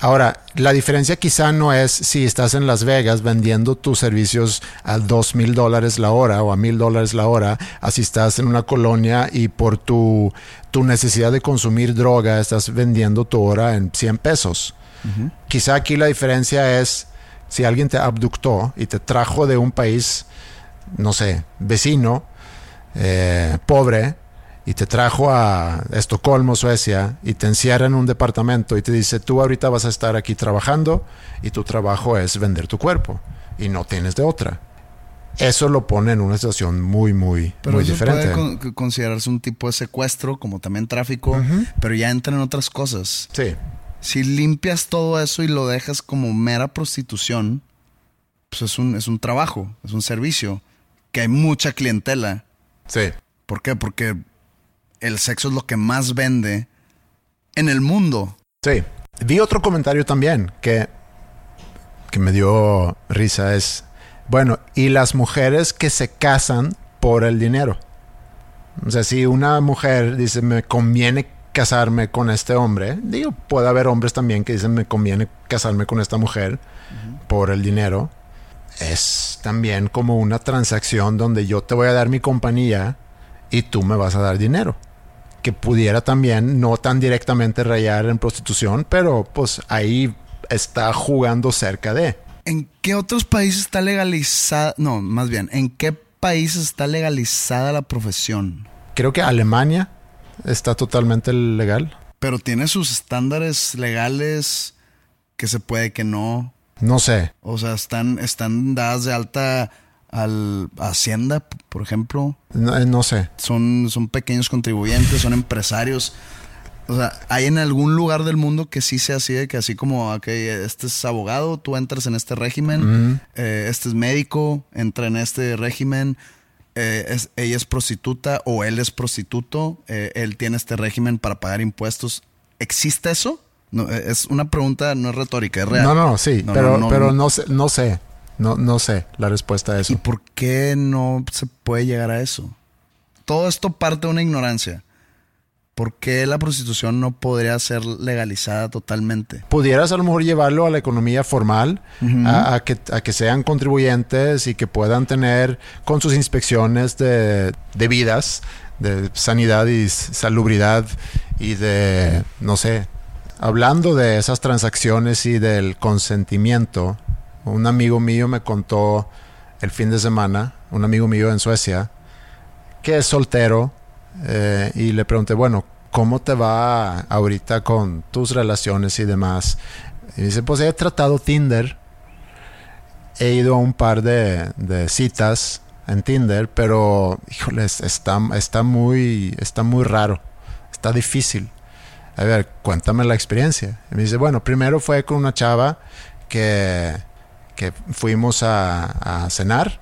Ahora, la diferencia quizá no es si estás en Las Vegas vendiendo tus servicios a dos mil dólares la hora o a mil dólares la hora, así estás en una colonia y por tu, tu necesidad de consumir droga estás vendiendo tu hora en 100 pesos. Quizá aquí la diferencia es si alguien te abductó y te trajo de un país, no sé, vecino, eh, pobre, y te trajo a Estocolmo, Suecia, y te encierra en un departamento y te dice, tú ahorita vas a estar aquí trabajando y tu trabajo es vender tu cuerpo y no tienes de otra. Eso lo pone en una situación muy, muy, Pero muy eso diferente. puede con- considerarse un tipo de secuestro, como también tráfico, pero ya entran en otras cosas. Sí, Si limpias todo eso y lo dejas como mera prostitución, pues es un, es un trabajo, es un servicio, que hay mucha clientela. sí. ¿Por qué? Porque el sexo es lo que más vende en el mundo. Sí. Vi otro comentario también que, que me dio risa. Es, bueno, y las mujeres que se casan por el dinero. O sea, si una mujer dice, me conviene casarme con este hombre, digo, puede haber hombres también que dicen, me conviene casarme con esta mujer por el dinero. Es también como una transacción donde yo te voy a dar mi compañía y tú me vas a dar dinero que pudiera también no tan directamente rayar en prostitución, pero pues ahí está jugando cerca de. ¿En qué otros países está legalizada? No, más bien, ¿en qué países está legalizada la profesión? Creo que Alemania está totalmente legal. Pero tiene sus estándares legales que se puede que no. No sé. O sea, están, están dadas de alta al a Hacienda, por ejemplo. No, eh, no sé. Son, son pequeños contribuyentes, son empresarios. O sea, hay en algún lugar del mundo que sí sea así, de que así como, ok, este es abogado, tú entras en este régimen, eh, este es médico, entra en este régimen, eh, es- ella es prostituta o él es prostituto, eh, él tiene este régimen para pagar impuestos. ¿Existe eso? No, es una pregunta, no es retórica, es real. No, no, sí, No, pero, no, no, pero no. no sé, no sé. No, no sé la respuesta a ¿Y eso. por qué no se puede llegar a eso? Todo esto parte de una ignorancia. ¿Por qué la prostitución no podría ser legalizada totalmente? Pudieras a lo mejor llevarlo a la economía formal, a, a que, a que sean contribuyentes y que puedan tener con sus inspecciones de, de vidas, de sanidad y salubridad y de, no sé, hablando de esas transacciones y del consentimiento, un amigo mío me contó el fin de semana, un amigo mío en Suecia, que es soltero, eh, y le pregunté, bueno, ¿cómo te va ahorita con tus relaciones y demás? Y dice, pues he tratado Tinder, he ido a un par de, de citas en Tinder, pero, híjoles, está, está, muy, está muy raro, está difícil. A ver, cuéntame la experiencia. Y me dice, bueno, primero fue con una chava que, que fuimos a, cenar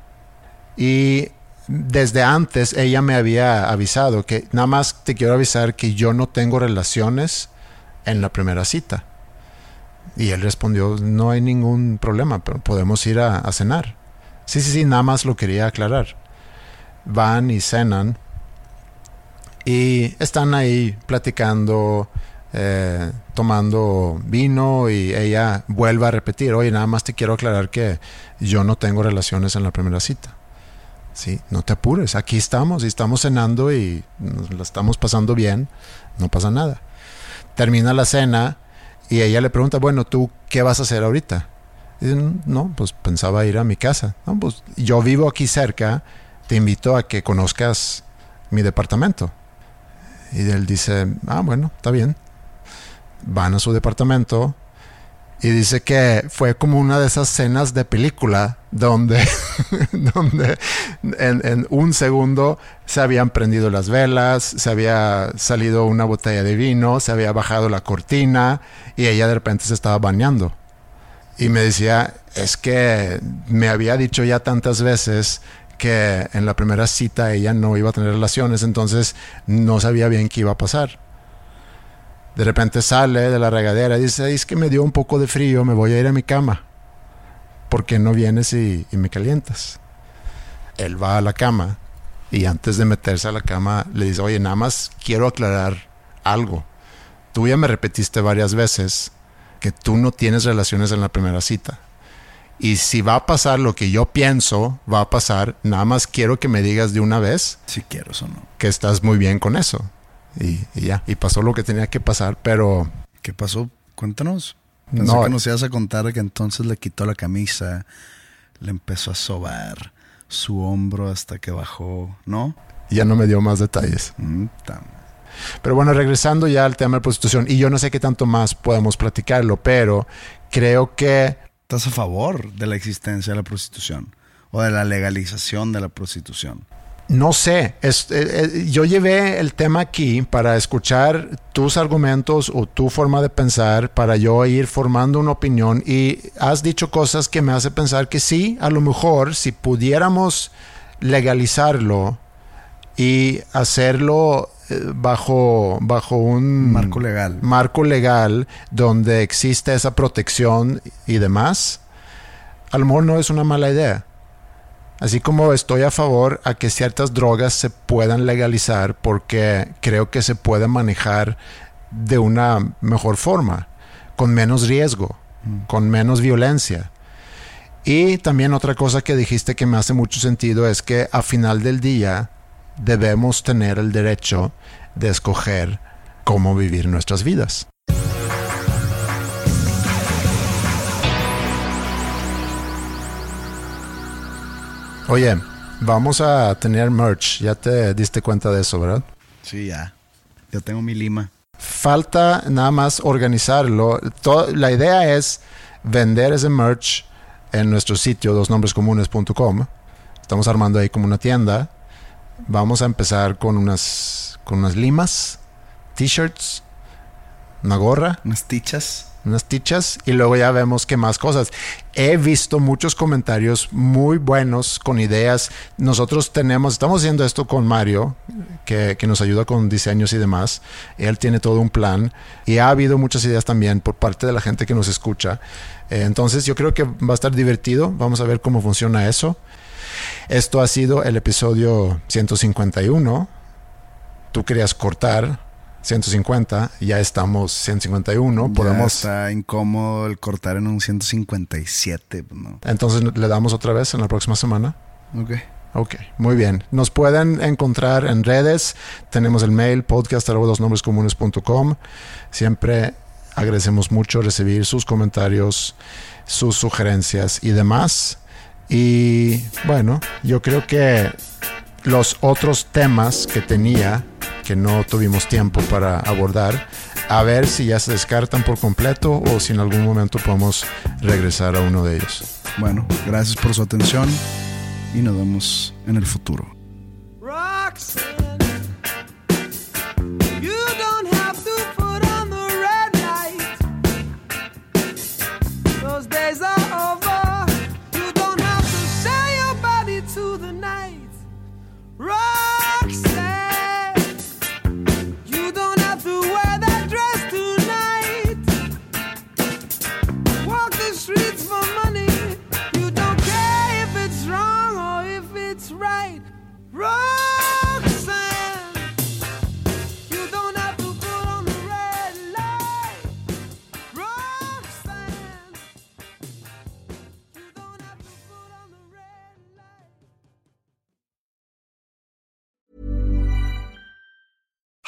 y desde antes ella me había avisado que nada más te quiero avisar que yo no tengo relaciones en la primera cita. Y él respondió, no hay ningún problema, pero podemos ir a, a cenar. Sí, sí, sí, nada más lo quería aclarar. Van y cenan y están ahí platicando, eh, tomando vino y ella vuelve a repetir, oye, nada más te quiero aclarar que yo no tengo relaciones en la primera cita. Sí, no te apures, aquí estamos y estamos cenando y nos la estamos pasando bien, no pasa nada. Termina la cena y ella le pregunta, bueno, ¿tú qué vas a hacer ahorita? Y no, pues pensaba ir a mi casa. Pues yo vivo aquí cerca, te invito a que conozcas mi departamento. Y él dice, ah, bueno, está bien. Van a su departamento y dice que fue como una de esas cenas de película donde, donde en, en un segundo se habían prendido las velas, se había salido una botella de vino, se había bajado la cortina y ella de repente se estaba bañando. Y me decía, es que me había dicho ya tantas veces que en la primera cita ella no iba a tener relaciones, entonces no sabía bien qué iba a pasar. De repente sale de la regadera y dice, es que me dio un poco de frío, me voy a ir a mi cama. ¿Por qué no vienes y, y me calientas? Él va a la cama y antes de meterse a la cama le dice, oye, nada más quiero aclarar algo. Tú ya me repetiste varias veces que tú no tienes relaciones en la primera cita. Y si va a pasar lo que yo pienso, va a pasar, nada más quiero que me digas de una vez Si quiero o no. que estás muy bien con eso. Y, y ya, y pasó lo que tenía que pasar, pero ¿Qué pasó? Cuéntanos. Pensé No. que nos ibas a contar que entonces le quitó la camisa, le empezó a sobar su hombro hasta que bajó, ¿no? ya no me dio más detalles. Mm, Pero bueno, regresando ya al tema de prostitución, y yo no sé qué tanto más podemos platicarlo, pero creo que ¿Estás a favor de la existencia de la prostitución? ¿O de la legalización de la prostitución? No sé, es- eh, eh, yo llevé el tema aquí para escuchar tus argumentos o tu forma de pensar, para yo ir formando una opinión y has dicho cosas que me hace pensar que sí, a lo mejor si pudiéramos legalizarlo y hacerlo eh, bajo, bajo un Marco legal. marco legal donde existe esa protección y demás, a lo mejor no es una mala idea. Así como estoy a favor a que ciertas drogas se puedan legalizar porque creo que se puede manejar de una mejor forma, con menos riesgo, con menos violencia. Y también otra cosa que dijiste que me hace mucho sentido es que a final del día debemos tener el derecho de escoger cómo vivir nuestras vidas. Oye, vamos a tener merch. Ya te diste cuenta de eso, ¿verdad? Sí, ya. Ya tengo mi lima. Falta nada más organizarlo. La idea es vender ese merch en nuestro sitio dosnombrescomunes.com. Estamos armando ahí como una tienda. Vamos a empezar con unas, con unas limas, t-shirts, una gorra Unas tichas. Unas tichas y luego ya vemos qué más cosas. He visto muchos comentarios muy buenos con ideas. Nosotros tenemos, estamos haciendo esto con Mario, que, que nos ayuda con diseños y demás. Él tiene todo un plan y ha habido muchas ideas también por parte de la gente que nos escucha. Eh, entonces yo creo que va a estar divertido. Vamos a ver cómo funciona eso. Esto ha sido el episodio 151. Tú querías cortar 150, ya estamos 151, Ya podemos... está incómodo el cortar en un 157, pues, ¿no? Entonces le damos otra vez en la próxima semana. Ok. Ok, muy bien. Nos pueden encontrar en redes. Tenemos el mail podcast.com. Siempre agradecemos mucho recibir sus comentarios, sus sugerencias y demás. Y bueno, yo creo que los otros temas que tenía, que no tuvimos tiempo para abordar, a ver si ya se descartan por completo o si en algún momento podemos regresar a uno de ellos. Bueno, gracias por su atención y nos vemos en el futuro.